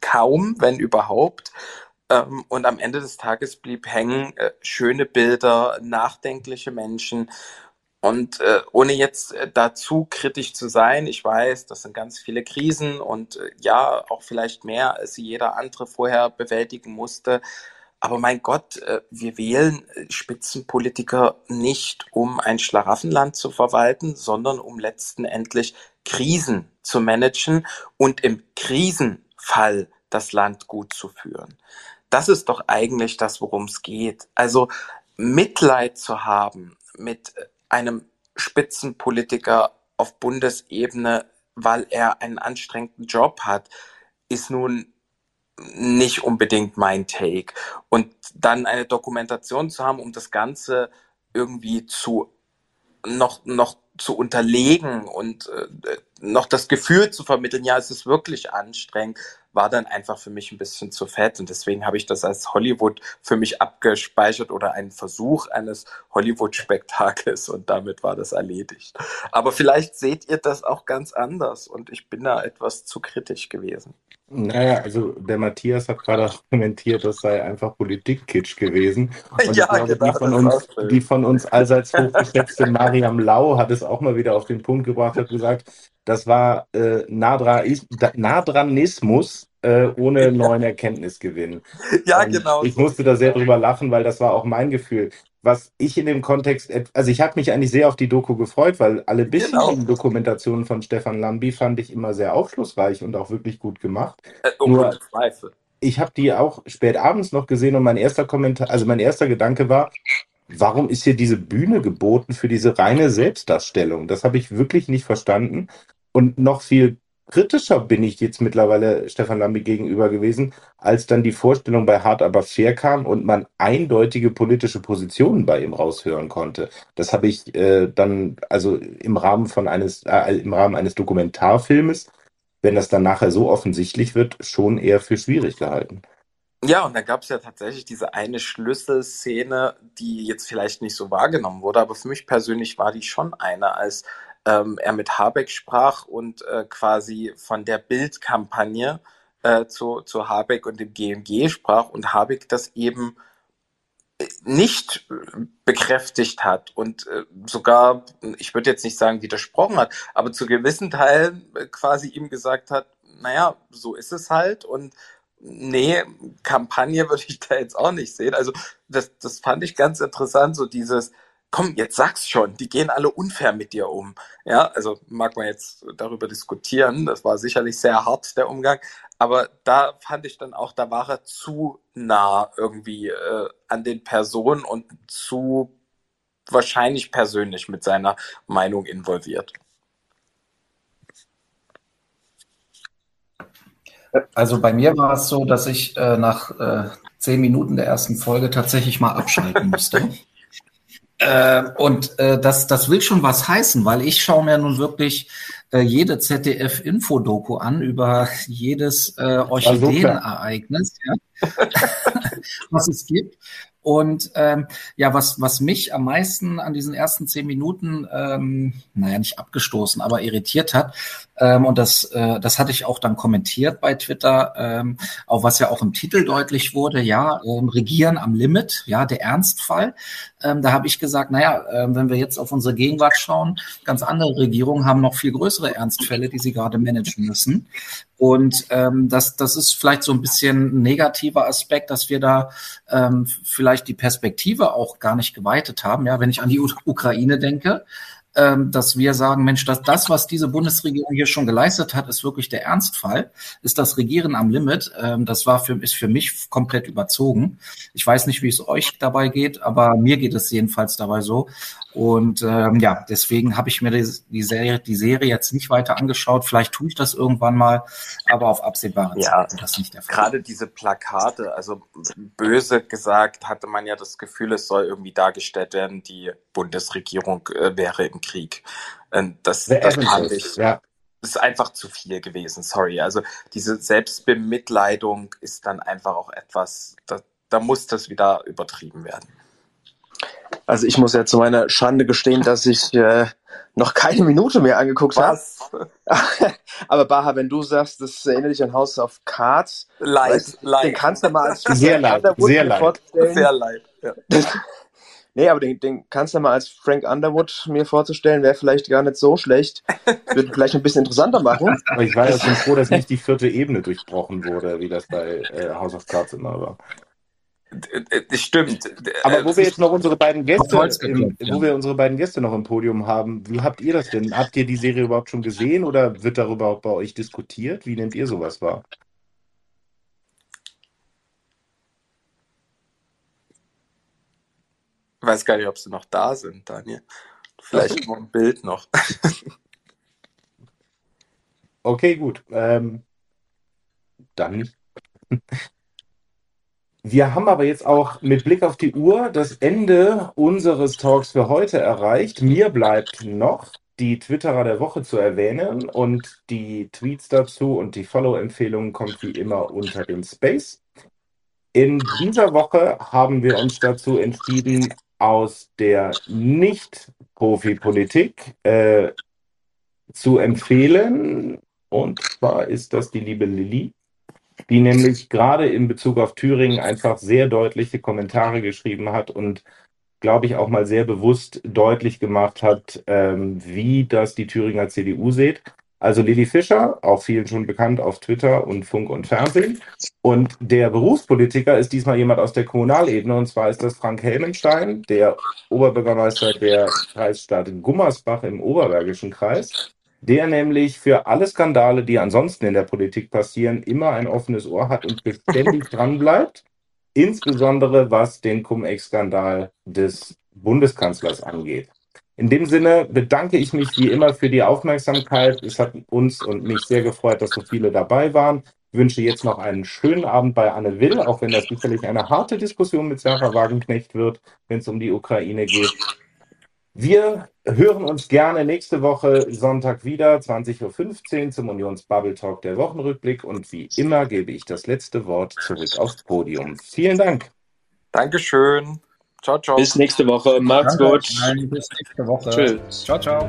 B: kaum, wenn überhaupt. Ähm, und am Ende des Tages blieb hängen äh, schöne Bilder, nachdenkliche Menschen. Und äh, ohne jetzt äh, dazu kritisch zu sein, ich weiß, das sind ganz viele Krisen und äh, ja, auch vielleicht mehr, als jeder andere vorher bewältigen musste. Aber mein Gott, äh, wir wählen äh, Spitzenpolitiker nicht, um ein Schlaraffenland zu verwalten, sondern um letzten Endlich Krisen zu managen und im Krisen Fall das Land gut zu führen. das ist doch eigentlich das, worum es geht. Also Mitleid zu haben mit einem Spitzenpolitiker auf Bundesebene, weil er einen anstrengenden Job hat, ist nun nicht unbedingt mein Take. Und dann eine Dokumentation zu haben, um das Ganze irgendwie zu noch, noch zu unterlegen und äh, noch das Gefühl zu vermitteln, ja, es ist wirklich anstrengend, war dann einfach für mich ein bisschen zu fett. Und deswegen habe ich das als Hollywood für mich abgespeichert oder einen Versuch eines Hollywood-Spektakels und damit war das erledigt. Aber vielleicht seht ihr das auch ganz anders und ich bin da etwas zu kritisch gewesen.
A: Naja, also der Matthias hat gerade kommentiert, das sei einfach Politik-Kitsch gewesen. Und
B: ja,
A: glaube,
B: genau,
A: die, von uns, die von uns allseits hochgeschätzte Mariam Lau hat es auch mal wieder auf den Punkt gebracht, hat gesagt, das war äh, Nadra Nadranismus äh, ohne neuen Erkenntnisgewinn.
B: Ja,
A: Und
B: genau.
A: ich
B: so.
A: musste da sehr drüber lachen, weil das war auch mein Gefühl. Was ich in dem Kontext, also ich habe mich eigentlich sehr auf die Doku gefreut, weil alle bisherigen
B: Genau.
A: Dokumentationen von Stefan Lambi fand ich immer sehr aufschlussreich und auch wirklich gut gemacht.
B: Äh,
A: Nur-
B: ohne Zweifel.
A: Ich habe die auch spät abends noch gesehen und mein erster Kommentar, also mein erster Gedanke war, warum ist hier diese Bühne geboten für diese reine Selbstdarstellung? Das habe ich wirklich nicht verstanden. Und noch viel kritischer bin ich jetzt mittlerweile Stefan Lambi gegenüber gewesen, als dann die Vorstellung bei Hart aber fair kam und man eindeutige politische Positionen bei ihm raushören konnte. Das habe ich äh, dann also im Rahmen von eines äh, im Rahmen eines Dokumentarfilmes, wenn das dann nachher so offensichtlich wird, schon eher für schwierig gehalten.
B: Ja, und da gab es ja tatsächlich diese eine Schlüsselszene, die jetzt vielleicht nicht so wahrgenommen wurde, aber für mich persönlich war die schon eine, als ähm, er mit Habeck sprach und äh, quasi von der Bildkampagne äh, zu, zu Habeck und dem GMG sprach und Habeck das eben äh, nicht bekräftigt hat und äh, sogar, ich würde jetzt nicht sagen widersprochen hat, aber zu gewissen Teilen äh, quasi ihm gesagt hat, naja, so ist es halt und nee, Kampagne würde ich da jetzt auch nicht sehen. Also das, das fand ich ganz interessant, so dieses, komm, jetzt sag's schon, die gehen alle unfair mit dir um. Ja, also mag man jetzt darüber diskutieren, das war sicherlich sehr hart, der Umgang, aber da fand ich dann auch, da war er zu nah irgendwie äh, an den Personen und zu wahrscheinlich persönlich mit seiner Meinung involviert.
F: Also bei mir war es so, dass ich äh, nach äh, zehn Minuten der ersten Folge tatsächlich mal abschalten musste. Äh, und äh, das, das will schon was heißen, weil ich schaue mir nun wirklich äh, jede ZDF-Info-Doku an über jedes äh, Orchideenereignis, ja, was es gibt. Und ähm, ja, was, was mich am meisten an diesen ersten zehn Minuten, ähm, naja, nicht abgestoßen, aber irritiert hat, ähm, und das, äh, das hatte ich auch dann kommentiert bei Twitter, ähm, auch was ja auch im Titel deutlich wurde, ja, ähm, Regieren am Limit, ja, der Ernstfall. Ähm, da habe ich gesagt, naja, äh, wenn wir jetzt auf unsere Gegenwart schauen, ganz andere Regierungen haben noch viel größere Ernstfälle, die sie gerade managen müssen. Und ähm, das, das ist vielleicht so ein bisschen ein negativer Aspekt, dass wir da ähm, vielleicht die Perspektive auch gar nicht geweitet haben. Ja, wenn ich an die U Ukraine denke, dass wir sagen, Mensch, dass das, was diese Bundesregierung hier schon geleistet hat, ist wirklich der Ernstfall, ist das Regieren am Limit. Ähm, das war für, ist für mich komplett überzogen. Ich weiß nicht, wie es euch dabei geht, aber mir geht es jedenfalls dabei so. Und ähm, ja, deswegen habe ich mir die, die, Serie, die Serie jetzt nicht weiter angeschaut. Vielleicht tue ich das irgendwann mal, aber auf absehbare
B: Ja,
F: Zeit wird das nicht der Fall.
B: Gerade diese Plakate, also böse gesagt, hatte man ja das Gefühl, es soll irgendwie dargestellt werden, die Bundesregierung äh, wäre im Krieg. Und das,
A: The
B: das fand ich,
A: ja.
B: ist einfach zu viel gewesen, sorry. Also diese Selbstbemitleidung ist dann einfach auch etwas, da, da muss das wieder übertrieben werden.
C: Also ich muss ja zu meiner Schande gestehen, dass ich äh, noch keine Minute mehr angeguckt habe. Aber Baha, wenn du sagst, das erinnert dich an House of Cards,
B: Leid,
C: weißt du, den
B: leid.
C: kannst du mal als
A: Sehr
C: Frank
A: leid,
C: Underwood
A: sehr
C: mir
A: leid.
C: vorzustellen.
B: Sehr leid. Ja.
C: Nee, aber den, den kannst du mal als Frank Underwood mir vorzustellen, wäre vielleicht gar nicht so schlecht. Würde vielleicht ein bisschen interessanter machen.
A: Aber ich war ja schon froh, dass nicht die vierte Ebene durchbrochen wurde, wie das bei äh, House of Cards immer war.
B: Das stimmt.
A: Aber äh, wo wir jetzt noch unsere beiden Gäste, im, wo wir unsere beiden Gäste noch im Podium haben, wie habt ihr das denn? Habt ihr die Serie überhaupt schon gesehen oder wird darüber auch bei euch diskutiert? Wie nehmt ihr sowas wahr?
B: Ich weiß gar nicht, ob sie noch da sind, Daniel. Vielleicht nur ein Bild noch.
A: okay, gut. Ähm, dann wir haben aber jetzt auch mit Blick auf die Uhr das Ende unseres Talks für heute erreicht. Mir bleibt noch die Twitterer der Woche zu erwähnen und die Tweets dazu und die Follow-Empfehlungen kommt wie immer unter dem Space. In dieser Woche haben wir uns dazu entschieden, aus der Nicht-Profi-Politik äh, zu empfehlen. Und zwar ist das die liebe Lilly, die nämlich gerade in Bezug auf Thüringen einfach sehr deutliche Kommentare geschrieben hat und glaube ich, auch mal sehr bewusst deutlich gemacht hat, ähm, wie das die Thüringer CDU sieht. Also Lili Fischer, auch vielen schon bekannt auf Twitter und Funk und Fernsehen. Und der Berufspolitiker ist diesmal jemand aus der Kommunalebene, und zwar ist das Frank Helmenstein, der Oberbürgermeister der Kreisstadt Gummersbach im Oberbergischen Kreis, der nämlich für alle Skandale, die ansonsten in der Politik passieren, immer ein offenes Ohr hat und beständig dranbleibt insbesondere was den Cum-Ex-Skandal des Bundeskanzlers angeht. In dem Sinne bedanke ich mich wie immer für die Aufmerksamkeit. Es hat uns und mich sehr gefreut, dass so viele dabei waren. Ich wünsche jetzt noch einen schönen Abend bei Anne Will, auch wenn das sicherlich eine harte Diskussion mit Sarah Wagenknecht wird, wenn es um die Ukraine geht. Wir hören uns gerne nächste Woche Sonntag wieder, 20.15 Uhr zum Unions Bubble Talk der Wochenrückblick. Und wie immer gebe ich das letzte Wort zurück aufs Podium. Vielen Dank.
B: Dankeschön. Ciao, ciao.
C: Bis nächste Woche. Macht's
F: Danke.
C: gut.
F: Nein, bis nächste Woche.
C: Tschüss.
F: Ciao, ciao.